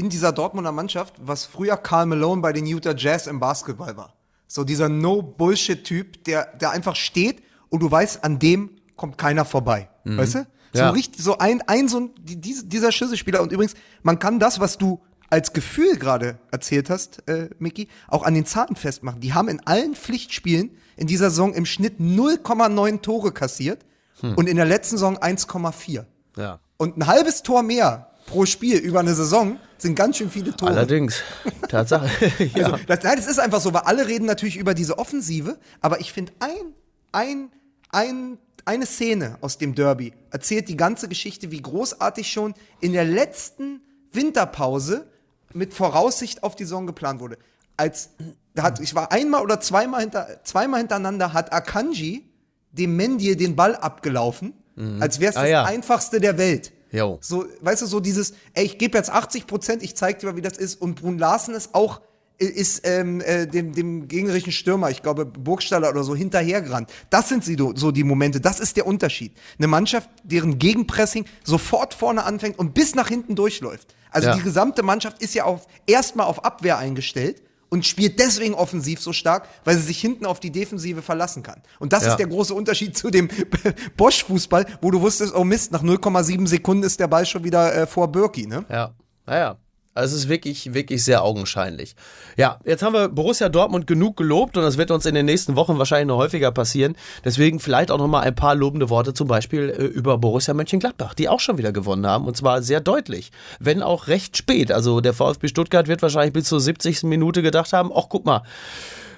in dieser Dortmunder Mannschaft, was früher Karl Malone bei den Utah Jazz im Basketball war. So dieser No-Bullshit-Typ, der, der einfach steht und du weißt, an dem kommt keiner vorbei. Mhm. Weißt du? So ja. richtig, so ein, ein so ein, die, dieser Schlüsselspieler. Und übrigens, man kann das, was du als Gefühl gerade erzählt hast, äh, Mickey, auch an den Zahlen festmachen. Die haben in allen Pflichtspielen in dieser Saison im Schnitt 0,9 Tore kassiert hm. und in der letzten Saison 1,4. Ja. Und ein halbes Tor mehr pro Spiel über eine Saison sind ganz schön viele Tore. Allerdings. Tatsache. ja. also, das, nein, das ist einfach so, weil alle reden natürlich über diese Offensive, aber ich finde ein, ein, ein, eine Szene aus dem Derby erzählt die ganze Geschichte, wie großartig schon in der letzten Winterpause mit Voraussicht auf die Saison geplant wurde. Als da hat, ich war einmal oder zweimal, hinter, zweimal hintereinander, hat Akanji dem Mendier den Ball abgelaufen, mhm. als wäre es ah, das ja. einfachste der Welt. Jo. So, weißt du, so dieses, ey, ich gebe jetzt 80 Prozent, ich zeig dir mal, wie das ist. Und Brun Larsen ist auch, ist ähm, äh, dem, dem gegnerischen Stürmer, ich glaube Burgstaller oder so, hinterhergerannt. Das sind sie so die Momente, das ist der Unterschied. Eine Mannschaft, deren Gegenpressing sofort vorne anfängt und bis nach hinten durchläuft. Also ja. die gesamte Mannschaft ist ja auf, erstmal auf Abwehr eingestellt und spielt deswegen offensiv so stark, weil sie sich hinten auf die Defensive verlassen kann. Und das ja. ist der große Unterschied zu dem Bosch-Fußball, wo du wusstest, oh Mist, nach 0,7 Sekunden ist der Ball schon wieder äh, vor Birki, ne? Ja, naja. Also es ist wirklich, wirklich sehr augenscheinlich. Ja, jetzt haben wir Borussia Dortmund genug gelobt und das wird uns in den nächsten Wochen wahrscheinlich noch häufiger passieren. Deswegen vielleicht auch noch mal ein paar lobende Worte zum Beispiel äh, über Borussia Mönchengladbach, die auch schon wieder gewonnen haben und zwar sehr deutlich, wenn auch recht spät. Also der VfB Stuttgart wird wahrscheinlich bis zur 70. Minute gedacht haben, ach guck mal,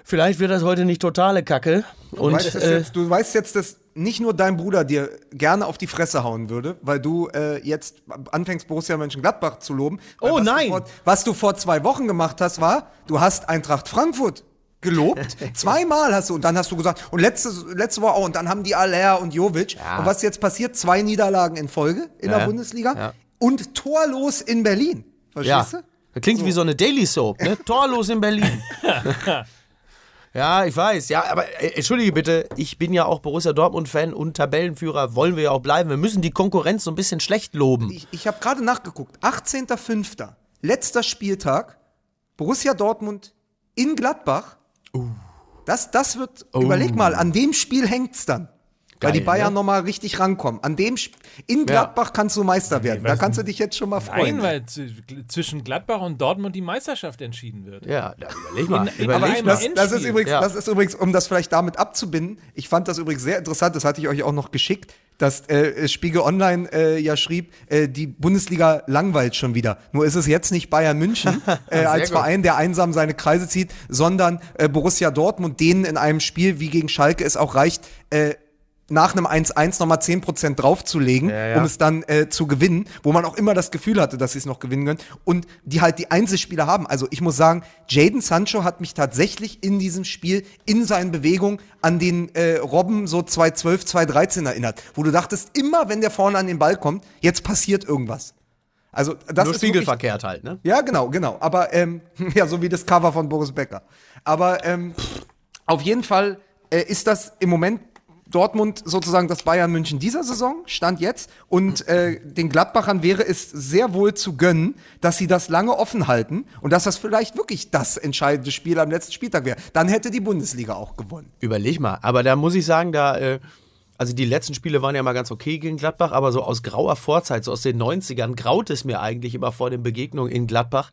vielleicht wird das heute nicht totale Kacke. Und, du, weißt äh, jetzt, du weißt jetzt, dass nicht nur dein Bruder dir gerne auf die Fresse hauen würde, weil du äh, jetzt anfängst, Borussia Mönchengladbach zu loben. Oh was nein! Du vor, was du vor zwei Wochen gemacht hast, war, du hast Eintracht Frankfurt gelobt. Zweimal hast du, und dann hast du gesagt, und letzte, letzte Woche auch, und dann haben die Aller und Jovic. Ja. Und was jetzt passiert? Zwei Niederlagen in Folge in ja. der Bundesliga ja. und torlos in Berlin. Verstehst du? Das klingt so. wie so eine Daily Soap, ne? Torlos in Berlin. Ja, ich weiß. Ja, aber äh, entschuldige bitte, ich bin ja auch Borussia Dortmund-Fan und Tabellenführer wollen wir ja auch bleiben. Wir müssen die Konkurrenz so ein bisschen schlecht loben. Ich, ich habe gerade nachgeguckt. 18.05. Letzter Spieltag. Borussia Dortmund in Gladbach. Uh. Das, das wird, uh. überleg mal, an dem Spiel hängt's dann. Geil, weil die Bayern ne? nochmal richtig rankommen. An dem Sp in Gladbach ja. kannst du Meister werden. da kannst du dich jetzt schon mal freuen. Nein, weil zwischen Gladbach und Dortmund die Meisterschaft entschieden wird. Ja, da überleg mal. In, überleg das, das, ist übrigens, ja. das ist übrigens, um das vielleicht damit abzubinden, ich fand das übrigens sehr interessant, das hatte ich euch auch noch geschickt, dass äh, Spiegel Online äh, ja schrieb, äh, die Bundesliga langweilt schon wieder. Nur ist es jetzt nicht Bayern München äh, als gut. Verein, der einsam seine Kreise zieht, sondern äh, Borussia Dortmund, denen in einem Spiel wie gegen Schalke es auch reicht, äh, nach einem 1-1 nochmal 10% draufzulegen, ja, ja. um es dann äh, zu gewinnen, wo man auch immer das Gefühl hatte, dass sie es noch gewinnen können. Und die halt die Einzelspieler haben. Also ich muss sagen, Jaden Sancho hat mich tatsächlich in diesem Spiel, in seinen Bewegungen an den äh, Robben so 2-12, 2-13 erinnert. Wo du dachtest, immer wenn der vorne an den Ball kommt, jetzt passiert irgendwas. Also das Nur ist spiegelverkehrt wirklich, halt, ne? Ja, genau, genau. Aber ähm, ja, so wie das Cover von Boris Becker. Aber ähm, auf jeden Fall äh, ist das im Moment Dortmund sozusagen das Bayern München dieser Saison, stand jetzt. Und äh, den Gladbachern wäre es sehr wohl zu gönnen, dass sie das lange offen halten und dass das vielleicht wirklich das entscheidende Spiel am letzten Spieltag wäre. Dann hätte die Bundesliga auch gewonnen. Überleg mal. Aber da muss ich sagen, da. Äh also die letzten Spiele waren ja mal ganz okay gegen Gladbach, aber so aus grauer Vorzeit, so aus den 90ern, graut es mir eigentlich immer vor den Begegnungen in Gladbach,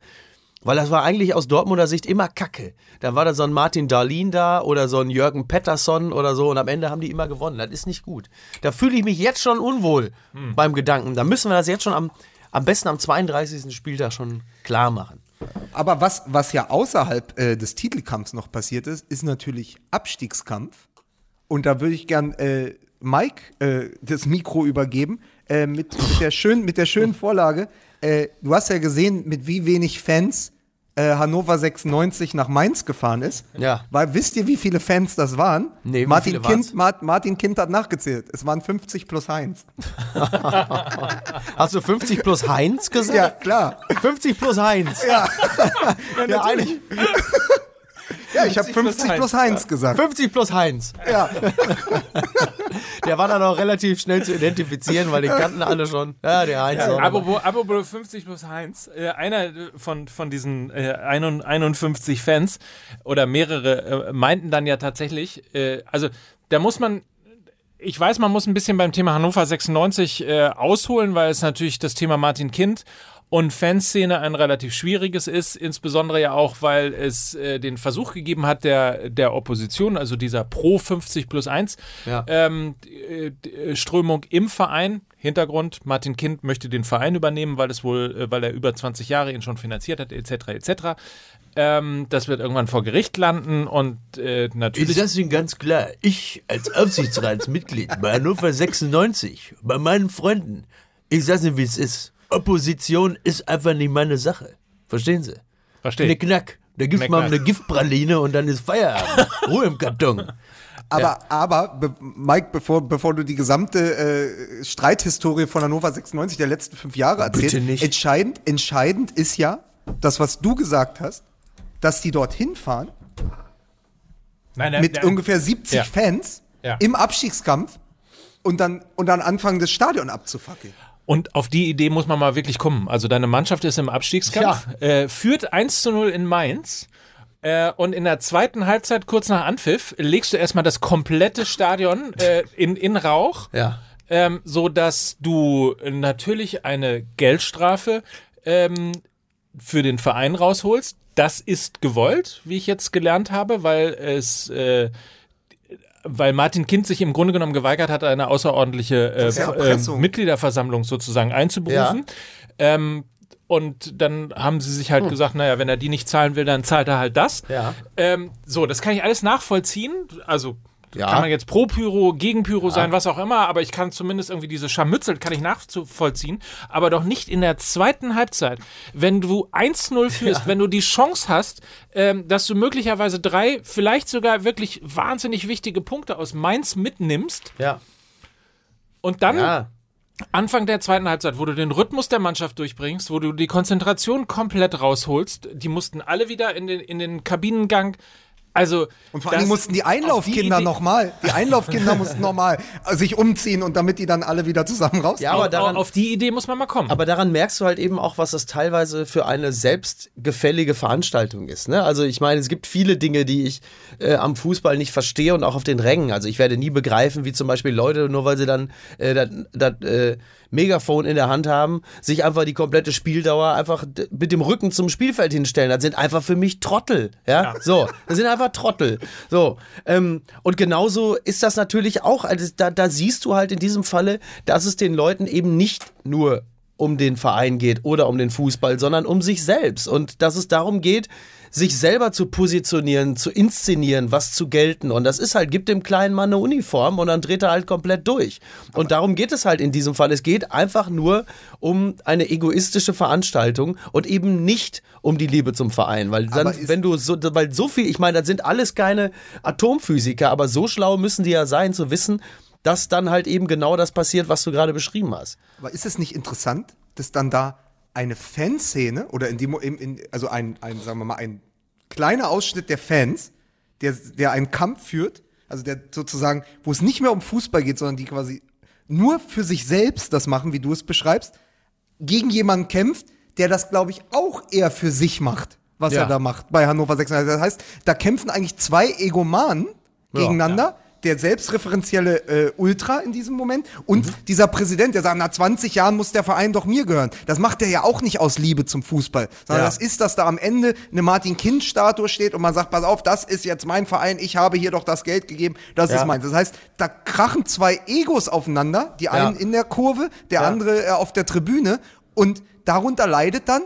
weil das war eigentlich aus Dortmunder Sicht immer Kacke. Da war da so ein Martin Darlin da oder so ein Jürgen Pettersson oder so und am Ende haben die immer gewonnen. Das ist nicht gut. Da fühle ich mich jetzt schon unwohl hm. beim Gedanken. Da müssen wir das jetzt schon am, am besten am 32. Spieltag schon klar machen. Aber was, was ja außerhalb äh, des Titelkampfs noch passiert ist, ist natürlich Abstiegskampf. Und da würde ich gern äh, Mike äh, das Mikro übergeben äh, mit, mit, der schönen, mit der schönen Vorlage äh, du hast ja gesehen, mit wie wenig Fans äh, Hannover 96 nach Mainz gefahren ist. Ja. Weil wisst ihr, wie viele Fans das waren? Nee, Martin, kind, Mart, Martin Kind hat nachgezählt. Es waren 50 plus Heinz. Hast du 50 plus Heinz gesagt? Ja, klar. 50 plus Heinz. Ja, ja, ja eigentlich. Ja, ich habe 50 plus, plus Heinz gesagt. 50 plus Heinz. Ja. Der war dann auch relativ schnell zu identifizieren, weil die kannten alle schon. Ja, der Heinz. Ja, apropos, apropos 50 plus Heinz. Äh, einer von, von diesen äh, 51 Fans oder mehrere äh, meinten dann ja tatsächlich, äh, also da muss man ich weiß, man muss ein bisschen beim Thema Hannover 96 äh, ausholen, weil es natürlich das Thema Martin Kind und Fanszene ein relativ schwieriges ist, insbesondere ja auch, weil es äh, den Versuch gegeben hat der, der Opposition, also dieser Pro 50 plus 1 ja. ähm, äh, Strömung im Verein. Hintergrund, Martin Kind möchte den Verein übernehmen, weil es wohl, äh, weil er über 20 Jahre ihn schon finanziert hat, etc. etc. Ähm, das wird irgendwann vor Gericht landen und äh, natürlich. Ich sage Ihnen ganz klar, ich als Aufsichtsratsmitglied bei Hannover 96, bei meinen Freunden, ich sage Ihnen, wie es ist. Opposition ist einfach nicht meine Sache. Verstehen Sie? Verstehe. Eine Knack. Da gibt's mal eine Giftpraline und dann ist Feierabend. Ruhe im Karton. Aber, ja. aber, be Mike, bevor, bevor du die gesamte äh, Streithistorie von Hannover 96 der letzten fünf Jahre erzählst, Bitte nicht. entscheidend, entscheidend ist ja, das, was du gesagt hast, dass die dorthin fahren nein, nein, mit nein. ungefähr 70 ja. Fans ja. im Abstiegskampf und dann, und dann anfangen, das Stadion abzufackeln. Und auf die Idee muss man mal wirklich kommen. Also deine Mannschaft ist im Abstiegskampf, ja. äh, führt 1 zu 0 in Mainz. Äh, und in der zweiten Halbzeit, kurz nach Anpfiff, legst du erstmal das komplette Stadion äh, in, in Rauch. Ja. Ähm, so dass du natürlich eine Geldstrafe ähm, für den Verein rausholst. Das ist gewollt, wie ich jetzt gelernt habe, weil es äh, weil Martin Kind sich im Grunde genommen geweigert hat, eine außerordentliche äh, äh, Mitgliederversammlung sozusagen einzuberufen. Ja. Ähm, und dann haben sie sich halt hm. gesagt, naja, wenn er die nicht zahlen will, dann zahlt er halt das. Ja. Ähm, so, das kann ich alles nachvollziehen. Also ja. Kann man jetzt pro Pyro, gegen Pyro ja. sein, was auch immer, aber ich kann zumindest irgendwie diese Scharmützel kann ich nachvollziehen, aber doch nicht in der zweiten Halbzeit. Wenn du 1-0 führst, ja. wenn du die Chance hast, ähm, dass du möglicherweise drei, vielleicht sogar wirklich wahnsinnig wichtige Punkte aus Mainz mitnimmst. Ja. Und dann. Anfang der zweiten Halbzeit, wo du den Rhythmus der Mannschaft durchbringst, wo du die Konzentration komplett rausholst, die mussten alle wieder in den, in den Kabinengang also und vor allem mussten die Einlaufkinder nochmal, die Einlaufkinder mussten nochmal sich umziehen und damit die dann alle wieder zusammen raus. Ja, aber daran, auf die Idee muss man mal kommen. Aber daran merkst du halt eben auch, was das teilweise für eine selbstgefällige Veranstaltung ist. Ne? Also ich meine, es gibt viele Dinge, die ich äh, am Fußball nicht verstehe und auch auf den Rängen. Also ich werde nie begreifen, wie zum Beispiel Leute, nur weil sie dann äh, das, das äh, Megafon in der Hand haben, sich einfach die komplette Spieldauer einfach mit dem Rücken zum Spielfeld hinstellen. Das sind einfach für mich Trottel. Ja, ja. so, das sind einfach Trottel. So, ähm, und genauso ist das natürlich auch. Also da, da siehst du halt in diesem Falle, dass es den Leuten eben nicht nur um den Verein geht oder um den Fußball, sondern um sich selbst und dass es darum geht, sich selber zu positionieren, zu inszenieren, was zu gelten. Und das ist halt, gibt dem kleinen Mann eine Uniform und dann dreht er halt komplett durch. Und Aber darum geht es halt in diesem Fall. Es geht einfach nur um eine egoistische Veranstaltung und eben nicht um die Liebe zum Verein. Weil dann, wenn du so, weil so viel, ich meine, das sind alles keine Atomphysiker, aber so schlau müssen die ja sein, zu wissen, dass dann halt eben genau das passiert, was du gerade beschrieben hast. Aber ist es nicht interessant, dass dann da eine Fanszene oder in dem, in, also ein, ein, sagen wir mal, ein kleiner Ausschnitt der Fans, der, der einen Kampf führt, also der sozusagen, wo es nicht mehr um Fußball geht, sondern die quasi nur für sich selbst das machen, wie du es beschreibst, gegen jemanden kämpft, der das, glaube ich, auch eher für sich macht, was ja. er da macht bei Hannover 96. Das heißt, da kämpfen eigentlich zwei Egomanen gegeneinander. Ja der selbstreferenzielle äh, Ultra in diesem Moment und mhm. dieser Präsident, der sagt, nach 20 Jahren muss der Verein doch mir gehören. Das macht er ja auch nicht aus Liebe zum Fußball, sondern ja. das ist, dass da am Ende eine Martin-Kind-Statue steht und man sagt, pass auf, das ist jetzt mein Verein, ich habe hier doch das Geld gegeben, das ja. ist meins. Das heißt, da krachen zwei Egos aufeinander, die einen ja. in der Kurve, der andere äh, auf der Tribüne und darunter leidet dann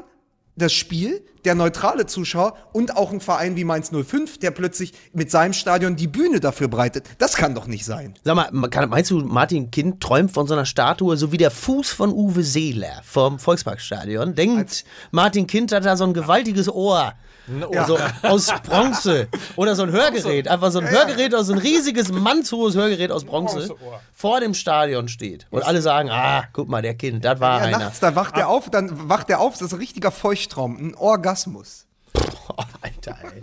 das Spiel, der neutrale Zuschauer und auch ein Verein wie Mainz 05, der plötzlich mit seinem Stadion die Bühne dafür breitet. Das kann doch nicht sein. Sag mal, meinst du, Martin Kind träumt von so einer Statue, so wie der Fuß von Uwe Seeler vom Volksparkstadion? Denkt, Martin Kind hat da so ein gewaltiges Ohr. Ja. So aus Bronze. Oder so ein Hörgerät. Einfach so ein Hörgerät aus, so ein riesiges, mannshohes Hörgerät aus Bronze vor dem Stadion steht. Und alle sagen, ah, guck mal, der Kind, das war ja, einer. Nachts, da wacht er auf, dann wacht er auf, das ist ein richtiger Feuchttraum, ein Orgasmus. Boah, Alter, ey.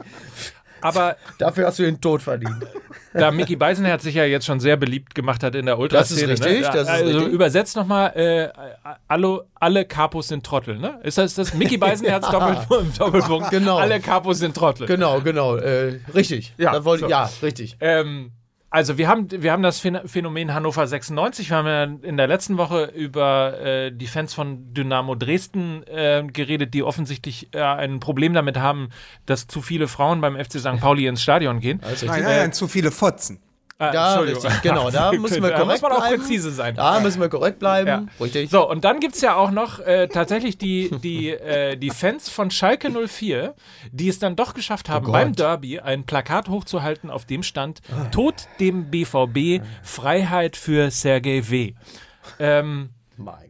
Aber dafür hast du den Tod verdient. Da Mickey Beisenherz sich ja jetzt schon sehr beliebt gemacht hat in der Ultraszene. Das ist richtig. Ne? Das ist also richtig. übersetzt nochmal, äh, alle, alle Capos sind Trottel, ne? Ist das das Mickey Beisenherz ja. Doppelpunkt, Doppelpunkt? Genau. Alle Capos sind Trottel. Genau, genau. Äh, richtig. Ja, wollte, so. ja richtig. Ähm, also wir haben, wir haben das Phänomen Hannover 96. Wir haben ja in der letzten Woche über äh, die Fans von Dynamo Dresden äh, geredet, die offensichtlich äh, ein Problem damit haben, dass zu viele Frauen beim FC St. Pauli ins Stadion gehen. Also nein, nein, nein, zu viele Fotzen. Ah, ja, richtig, genau. Da müssen wir korrekt da muss man auch bleiben. präzise sein. Da müssen wir korrekt bleiben. Ja. Richtig. So, und dann gibt es ja auch noch äh, tatsächlich die, die, äh, die Fans von Schalke 04, die es dann doch geschafft haben, oh beim Derby ein Plakat hochzuhalten, auf dem stand. Tod dem BVB, Freiheit für Sergei W. Ähm, mein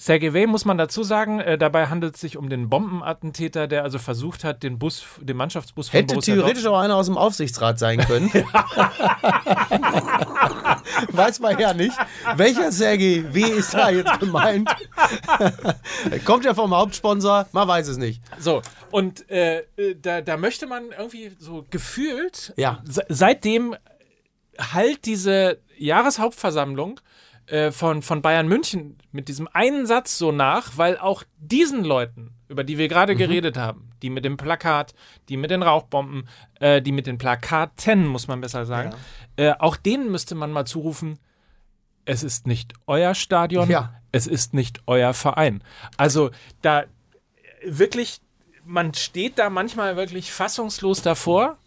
Sergei W. muss man dazu sagen, äh, dabei handelt es sich um den Bombenattentäter, der also versucht hat, den Bus, den Mannschaftsbus von Hätte Borussia theoretisch auch einer aus dem Aufsichtsrat sein können. Weiß man ja nicht. Welcher Sergei W. ist da jetzt gemeint? Kommt ja vom Hauptsponsor, man weiß es nicht. So, und äh, da, da möchte man irgendwie so gefühlt, ja. seitdem halt diese Jahreshauptversammlung äh, von, von Bayern München mit diesem einen Satz so nach, weil auch diesen Leuten, über die wir gerade mhm. geredet haben, die mit dem Plakat, die mit den Rauchbomben, äh, die mit den Plakaten, muss man besser sagen, ja. äh, auch denen müsste man mal zurufen, es ist nicht euer Stadion, ja. es ist nicht euer Verein. Also da wirklich, man steht da manchmal wirklich fassungslos davor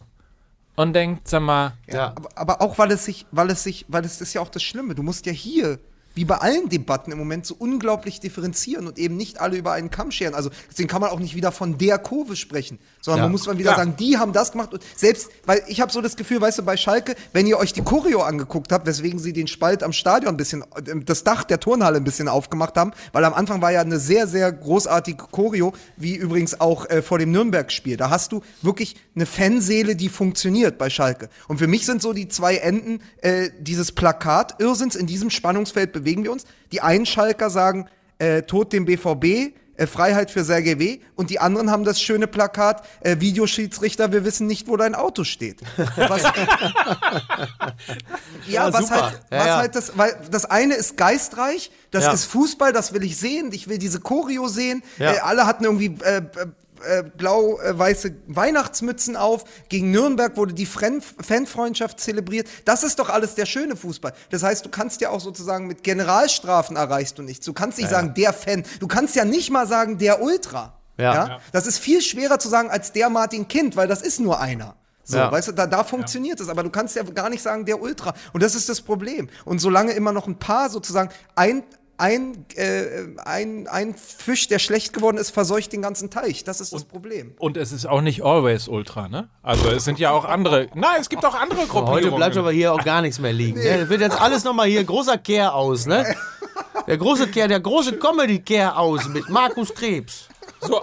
und denkt, sag mal. Ja, aber, aber, auch weil es sich, weil es sich, weil es ist ja auch das Schlimme. Du musst ja hier wie bei allen Debatten im Moment so unglaublich differenzieren und eben nicht alle über einen Kamm scheren. Also deswegen kann man auch nicht wieder von der Kurve sprechen, sondern ja. man muss dann wieder ja. sagen, die haben das gemacht und selbst, weil ich habe so das Gefühl, weißt du, bei Schalke, wenn ihr euch die Choreo angeguckt habt, weswegen sie den Spalt am Stadion ein bisschen, das Dach der Turnhalle ein bisschen aufgemacht haben, weil am Anfang war ja eine sehr, sehr großartige Choreo, wie übrigens auch äh, vor dem Nürnberg-Spiel. Da hast du wirklich eine Fanseele, die funktioniert bei Schalke. Und für mich sind so die zwei Enden äh, dieses Plakat Irrsinns in diesem Spannungsfeld bewegen wir uns. Die einen Schalker sagen, äh, Tod dem BVB, äh, Freiheit für Sergei W. Und die anderen haben das schöne Plakat, äh, Videoschiedsrichter, wir wissen nicht, wo dein Auto steht. Was, ja, ja, was, halt, ja, was ja. halt das, weil das eine ist geistreich, das ist Fußball, das will ich sehen, ich will diese Choreo sehen. Äh, alle hatten irgendwie äh, blau-weiße Weihnachtsmützen auf. Gegen Nürnberg wurde die Fanfreundschaft zelebriert. Das ist doch alles der schöne Fußball. Das heißt, du kannst ja auch sozusagen mit Generalstrafen erreichst du nichts. Du kannst nicht ja, sagen, der Fan. Du kannst ja nicht mal sagen, der Ultra. Ja. ja. Das ist viel schwerer zu sagen als der Martin Kind, weil das ist nur einer. So, ja. weißt du, da, da funktioniert es, aber du kannst ja gar nicht sagen, der Ultra. Und das ist das Problem. Und solange immer noch ein paar sozusagen ein, ein, äh, ein, ein Fisch, der schlecht geworden ist, verseucht den ganzen Teich. Das ist das Problem. Und es ist auch nicht always Ultra, ne? Also es sind ja auch andere. Nein, es gibt auch andere Gruppierungen. Heute bleibt aber hier auch gar nichts mehr liegen. Nee. Ne? Wird jetzt alles nochmal hier großer Kehr aus, ne? Der große Kehr, der große Comedy-Kehr aus mit Markus Krebs. So.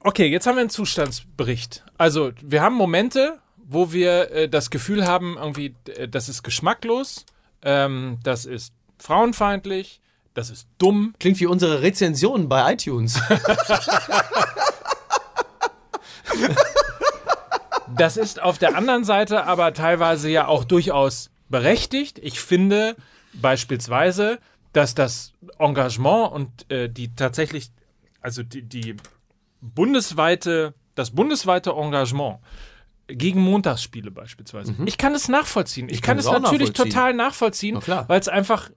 Okay, jetzt haben wir einen Zustandsbericht. Also, wir haben Momente, wo wir äh, das Gefühl haben, irgendwie, äh, das ist geschmacklos, ähm, das ist frauenfeindlich, das ist dumm. Klingt wie unsere Rezensionen bei iTunes. das ist auf der anderen Seite aber teilweise ja auch durchaus berechtigt. Ich finde beispielsweise, dass das Engagement und äh, die tatsächlich, also die, die bundesweite, das bundesweite Engagement gegen Montagsspiele beispielsweise. Mhm. Ich kann es nachvollziehen. Ich, ich kann, kann, es natürlich nachvollziehen. total nachvollziehen, weil es einfach,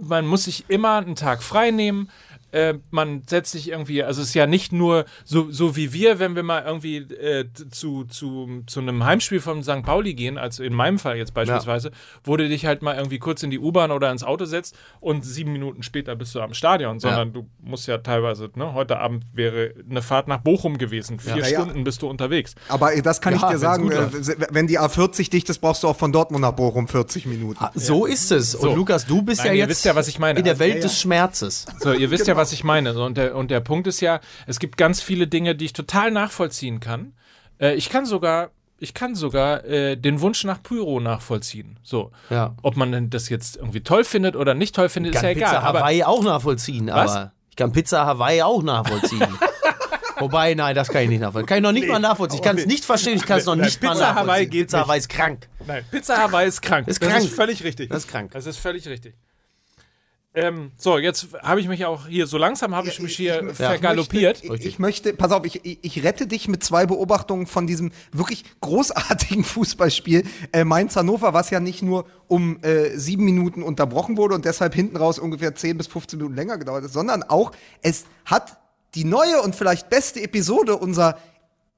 man muss sich immer einen Tag frei nehmen äh, man setzt sich irgendwie, also es ist ja nicht nur so, so wie wir, wenn wir mal irgendwie äh, zu, zu, zu einem Heimspiel von St. Pauli gehen, also in meinem Fall jetzt beispielsweise, ja. wo du dich halt mal irgendwie kurz in die U-Bahn oder ins Auto setzt und sieben Minuten später bist du am Stadion, sondern ja. du musst ja teilweise, ne, heute Abend wäre eine Fahrt nach Bochum gewesen, vier ja. Stunden bist du unterwegs. Aber das kann ich dir sagen, äh, wenn die A40 dicht ist, brauchst du auch von Dortmund nach Bochum 40 Minuten. Ah, so ist es. Und so. Lukas, du bist Nein, ja jetzt ja, was ich meine. in der Welt des Schmerzes. So, ihr wisst genau. ja, was ich meine. So, und, der, und der Punkt ist ja, es gibt ganz viele Dinge, die ich total nachvollziehen kann. Äh, ich kann sogar ich kann sogar äh, den Wunsch nach Pyro nachvollziehen. So. Ja. Ob man das jetzt irgendwie toll findet oder nicht toll findet, ist ja egal. Ich kann Pizza Hawaii auch nachvollziehen, was? aber ich kann Pizza Hawaii auch nachvollziehen. Wobei, nein, das kann ich nicht nachvollziehen. Kann ich noch nicht nee, mal nachvollziehen. Ich kann es nicht verstehen, ich kann es noch nein, nicht Pizza mal nachvollziehen. Hawaii geht Pizza Hawaii ist krank. Nein, Pizza Hawaii ist krank. Ist das krank. ist völlig richtig. Das ist krank. Das ist völlig richtig. Ähm, so, jetzt habe ich mich auch hier, so langsam habe ich mich hier ich, vergaloppiert. Ich möchte, ich, möchte, pass auf, ich, ich rette dich mit zwei Beobachtungen von diesem wirklich großartigen Fußballspiel äh, Mainz-Hannover, was ja nicht nur um äh, sieben Minuten unterbrochen wurde und deshalb hinten raus ungefähr zehn bis 15 Minuten länger gedauert hat, sondern auch, es hat die neue und vielleicht beste Episode unserer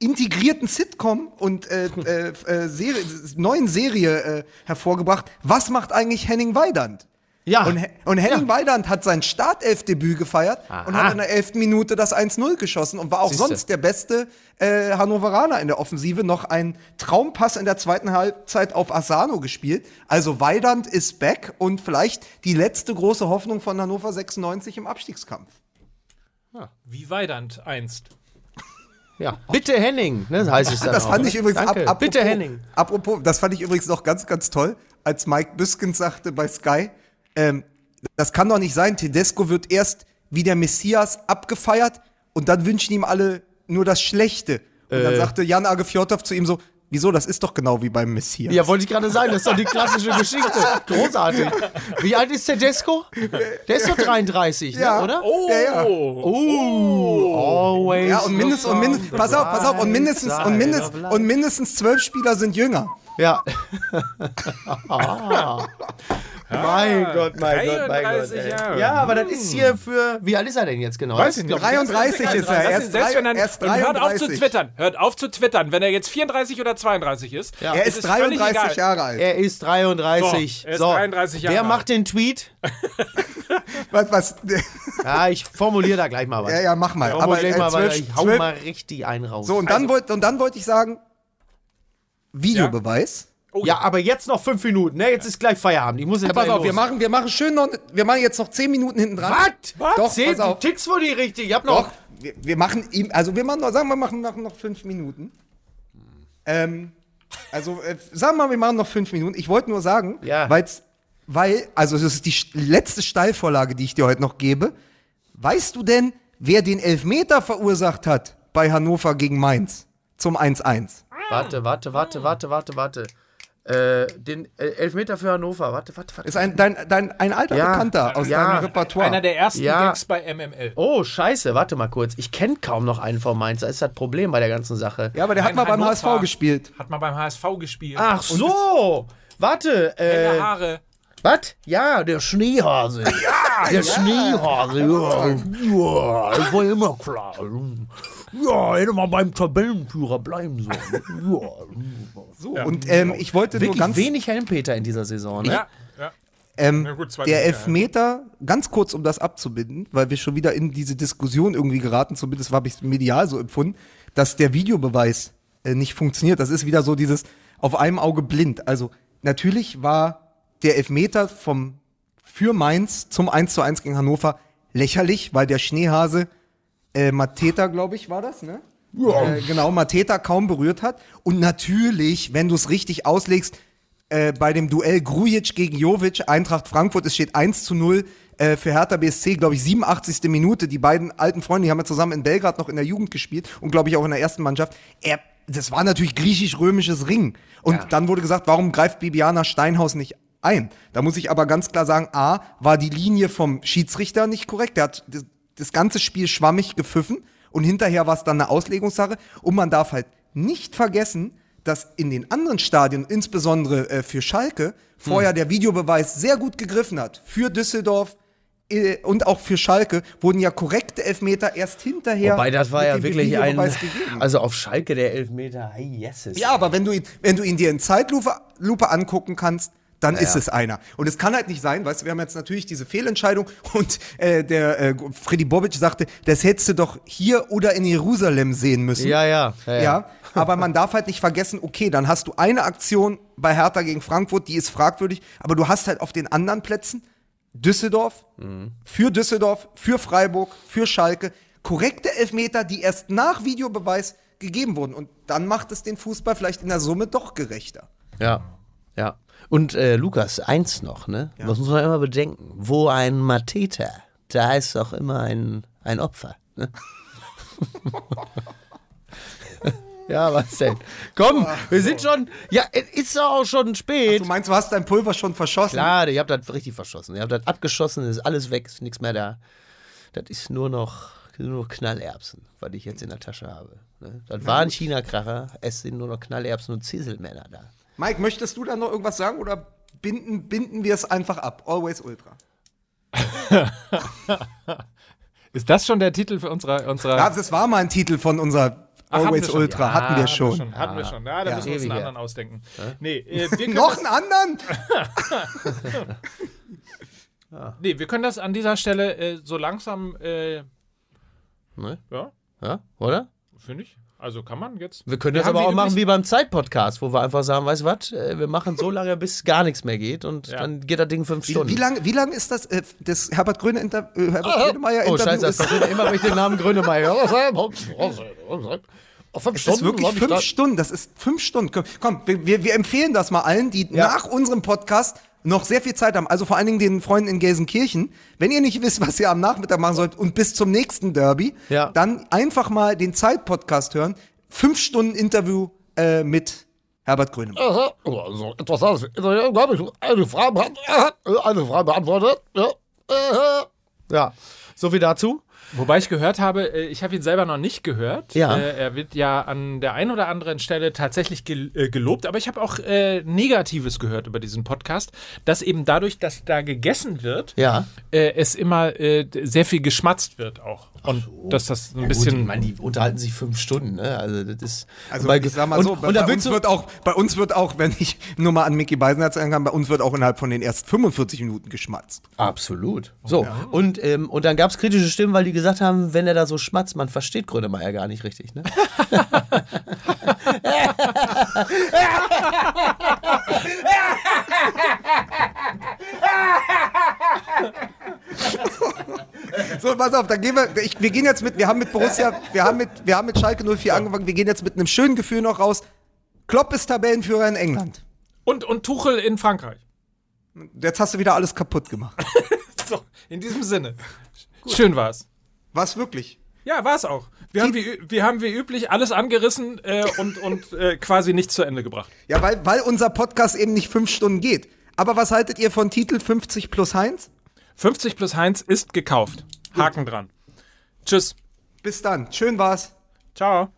integrierten Sitcom und äh, äh, äh, Serie, neuen Serie äh, hervorgebracht. Was macht eigentlich Henning Weidand? Ja. Und, und Henning ja. Weidand hat sein Startelfdebüt gefeiert Aha. und hat in der elften Minute das 1-0 geschossen und war auch Siehste. sonst der beste äh, Hannoveraner in der Offensive. Noch ein Traumpass in der zweiten Halbzeit auf Asano gespielt. Also Weidand ist back und vielleicht die letzte große Hoffnung von Hannover 96 im Abstiegskampf. Ja. Wie Weidand einst. Ja. Bitte Henning, ne, heißt es dann Das fand auch, ich übrigens ab, apropos, Bitte Henning. Apropos, das fand ich übrigens noch ganz, ganz toll, als Mike Biskins sagte bei Sky, ähm, das kann doch nicht sein. Tedesco wird erst wie der Messias abgefeiert und dann wünschen ihm alle nur das Schlechte. Und äh. dann sagte Jan Agefjotov zu ihm so, Wieso? Das ist doch genau wie beim Messias. Ja, wollte ich gerade sagen, das ist doch die klassische Geschichte. Großartig. Wie alt ist Tedesco? Der ist doch 33, ne, ja. Ne, oder? Oh. Ja, ja. Oh. Always. Ja, und mindestens, und mindestens, pass auf, pass auf, und mindestens, und mindestens, und mindestens zwölf Spieler sind jünger. Ja. ah. Mein Gott, mein Gott, mein Gott. Jahre. Ja, aber das ist hier für. Wie alt ist er denn jetzt genau? Weiß ich nicht. 33 ist er. Er ist, selbst wenn er erst 33. Hört auf zu twittern. Hört auf zu twittern, wenn er jetzt 34 oder 32 ist. Ja. Er ist, ist 33 Jahre alt. Er ist 33. So, er ist so. 33 Jahre Wer macht den Tweet? was, was? Ja, ich formuliere da gleich mal was. Ja, ja, mach mal. Aber äh, mal, 12, ich hau 12. mal richtig einen raus. So, und dann, also. wollte wollt ich sagen, Videobeweis. Ja? Oh, ja, aber jetzt noch fünf Minuten, ne? Jetzt ist gleich Feierabend. Ich muss jetzt ja, pass auf, los. wir machen, wir machen schön noch, wir machen jetzt noch zehn Minuten hinten dran. Was? Was? Doch, zehn, pass auf. Du tickst wohl nicht richtig. Ich hab noch. Doch, wir, wir machen ihm, also wir machen noch, sagen wir machen noch, noch fünf Minuten. Ähm, also äh, sagen wir mal, wir machen noch fünf Minuten. Ich wollte nur sagen, ja. weil's, weil, also das ist die letzte Steilvorlage, die ich dir heute noch gebe. Weißt du denn, wer den Elfmeter verursacht hat bei Hannover gegen Mainz zum 1-1? Warte, warte, warte, warte, warte, warte. Äh, den äh, Elfmeter für Hannover. Warte, warte, warte. Ist ein, dein, dein, ein alter ja, Bekannter aus ja, deinem Repertoire. Einer der ersten ja. Gags bei MML. Oh, scheiße, warte mal kurz. Ich kenne kaum noch einen von Mainz. Das ist das Problem bei der ganzen Sache. Ja, aber der Ein hat mal beim HSV gespielt. Hat mal beim HSV gespielt. Ach so. Warte. Äh, Haare. Was? Ja, der Schneehase. Ja, der ja. Schneehase. Ja. ja, das war immer klar. Ja, hätte mal beim Tabellenführer bleiben sollen. ja. So, und ähm, ich wollte Wirklich nur ganz wenig Helmpeter in dieser Saison. Ne? Ja, ja. Ähm, gut, der Elfmeter, ganz kurz, um das abzubinden, weil wir schon wieder in diese Diskussion irgendwie geraten, zumindest habe ich es medial so empfunden, dass der Videobeweis äh, nicht funktioniert. Das ist wieder so dieses auf einem Auge blind. Also natürlich war der Elfmeter vom für Mainz zum 1 zu 1 gegen Hannover lächerlich, weil der Schneehase äh, Mateta, glaube ich, war das, ne? Ja. Äh, genau, Mateta kaum berührt hat. Und natürlich, wenn du es richtig auslegst, äh, bei dem Duell Grujic gegen Jovic, Eintracht Frankfurt, es steht 1 zu 0 äh, für Hertha BSC, glaube ich, 87. Minute. Die beiden alten Freunde, die haben ja zusammen in Belgrad noch in der Jugend gespielt und glaube ich auch in der ersten Mannschaft. Er, das war natürlich griechisch-römisches Ring. Und ja. dann wurde gesagt, warum greift Bibiana Steinhaus nicht ein? Da muss ich aber ganz klar sagen, A, war die Linie vom Schiedsrichter nicht korrekt. Der hat das, ganze Spiel schwammig gepfiffen und hinterher war es dann eine Auslegungssache. Und man darf halt nicht vergessen, dass in den anderen Stadien, insbesondere äh, für Schalke, vorher hm. der Videobeweis sehr gut gegriffen hat. Für Düsseldorf äh, und auch für Schalke wurden ja korrekte Elfmeter erst hinterher. Wobei das war ja wirklich ein. Also auf Schalke der Elfmeter, yes. Ja, aber wenn du ihn, wenn du ihn dir in Zeitlupe Lupe angucken kannst, dann ja, ist es einer. Und es kann halt nicht sein, weißt du, wir haben jetzt natürlich diese Fehlentscheidung und äh, der äh, Freddy Bobic sagte, das hättest du doch hier oder in Jerusalem sehen müssen. Ja, ja. Ja, ja. aber man darf halt nicht vergessen, okay, dann hast du eine Aktion bei Hertha gegen Frankfurt, die ist fragwürdig, aber du hast halt auf den anderen Plätzen Düsseldorf, mhm. für Düsseldorf, für Freiburg, für Schalke, korrekte Elfmeter, die erst nach Videobeweis gegeben wurden. Und dann macht es den Fußball vielleicht in der Summe doch gerechter. Ja, ja. Und äh, Lukas, eins noch, ne? Ja. Das muss man immer bedenken. Wo ein Mateta, da ist auch immer ein, ein Opfer. Ne? ja, was denn? Komm, wir sind schon. Ja, ist doch auch schon spät. Ach, du meinst, du hast dein Pulver schon verschossen? Klar, ich hab das richtig verschossen. Ich hab das abgeschossen, ist alles weg, ist nichts mehr da. Das ist nur noch, nur noch Knallerbsen, was ich jetzt in der Tasche habe. Ne? Das war ein China-Kracher, es sind nur noch Knallerbsen und Zieselmänner da. Mike, möchtest du da noch irgendwas sagen oder binden, binden wir es einfach ab? Always Ultra. Ist das schon der Titel für unsere. unsere ja, das war mal ein Titel von unserer Always hatten Ultra. Ja, hatten wir schon. Hatten wir schon. Hatten wir schon. Ja, da ja. müssen wir uns einen anderen ausdenken. Nee, äh, noch einen anderen? nee, wir können das an dieser Stelle äh, so langsam. Äh, ne? Ja. Ja, oder? Finde ich. Also kann man jetzt. Wir können das aber auch machen wie beim Zeitpodcast, wo wir einfach sagen, weißt du was, äh, wir machen so lange, bis gar nichts mehr geht und ja. dann geht das Ding fünf wie, Stunden. Wie lange wie lang ist das, äh, das Herbert Gröne Inter äh, Herbert ah, Grönemeyer Oh Scheiße, das passiert immer, wenn ich den Namen Grönemeyer Fünf es ist wirklich fünf da Stunden, das ist fünf Stunden. Komm, komm wir, wir empfehlen das mal allen, die ja. nach unserem Podcast noch sehr viel Zeit haben, also vor allen Dingen den Freunden in Gelsenkirchen, wenn ihr nicht wisst, was ihr am Nachmittag machen sollt und bis zum nächsten Derby, ja. dann einfach mal den Zeit-Podcast hören. Fünf Stunden Interview äh, mit Herbert Grönemeyer. Also, interessant. habe ich eine Frage, eine Frage beantwortet. Ja. ja, so viel dazu. Wobei ich gehört habe, äh, ich habe ihn selber noch nicht gehört. Ja. Äh, er wird ja an der einen oder anderen Stelle tatsächlich äh, gelobt, aber ich habe auch Negatives gehört über diesen Podcast, dass eben dadurch, dass da gegessen wird, ja. es immer sehr viel geschmatzt wird auch. Und so. dass das ein ja, bisschen. Gut, ich meine, die unterhalten sich fünf Stunden, ne? Also das ist. Also bei, ich sag mal so, und, bei, und bei uns wird auch, bei uns wird auch, wenn ich nur mal an Mickey Beisenherz kann, bei uns wird auch innerhalb von den ersten 45 Minuten geschmatzt. Absolut. So, ja. und, ähm, und dann gab es kritische Stimmen, weil die gesagt haben, wenn er da so schmatzt, man versteht Grönemeyer gar nicht richtig, ne? so, pass auf, dann gehen wir, ich, wir gehen jetzt mit, wir haben mit Borussia, wir haben mit, wir haben mit Schalke 04 angefangen, wir gehen jetzt mit einem schönen Gefühl noch raus. Klopp ist Tabellenführer in England. Und, und Tuchel in Frankreich. Jetzt hast du wieder alles kaputt gemacht. so, in diesem Sinne. Gut. Schön war's. War's wirklich? Ja, war's auch. Wir haben, wie, wir haben wie üblich alles angerissen äh, und, und äh, quasi nichts zu Ende gebracht. Ja, weil, weil unser Podcast eben nicht fünf Stunden geht. Aber was haltet ihr von Titel 50 plus Heinz? 50 plus Heinz ist gekauft. Haken Gut. dran. Tschüss. Bis dann. Schön war's. Ciao.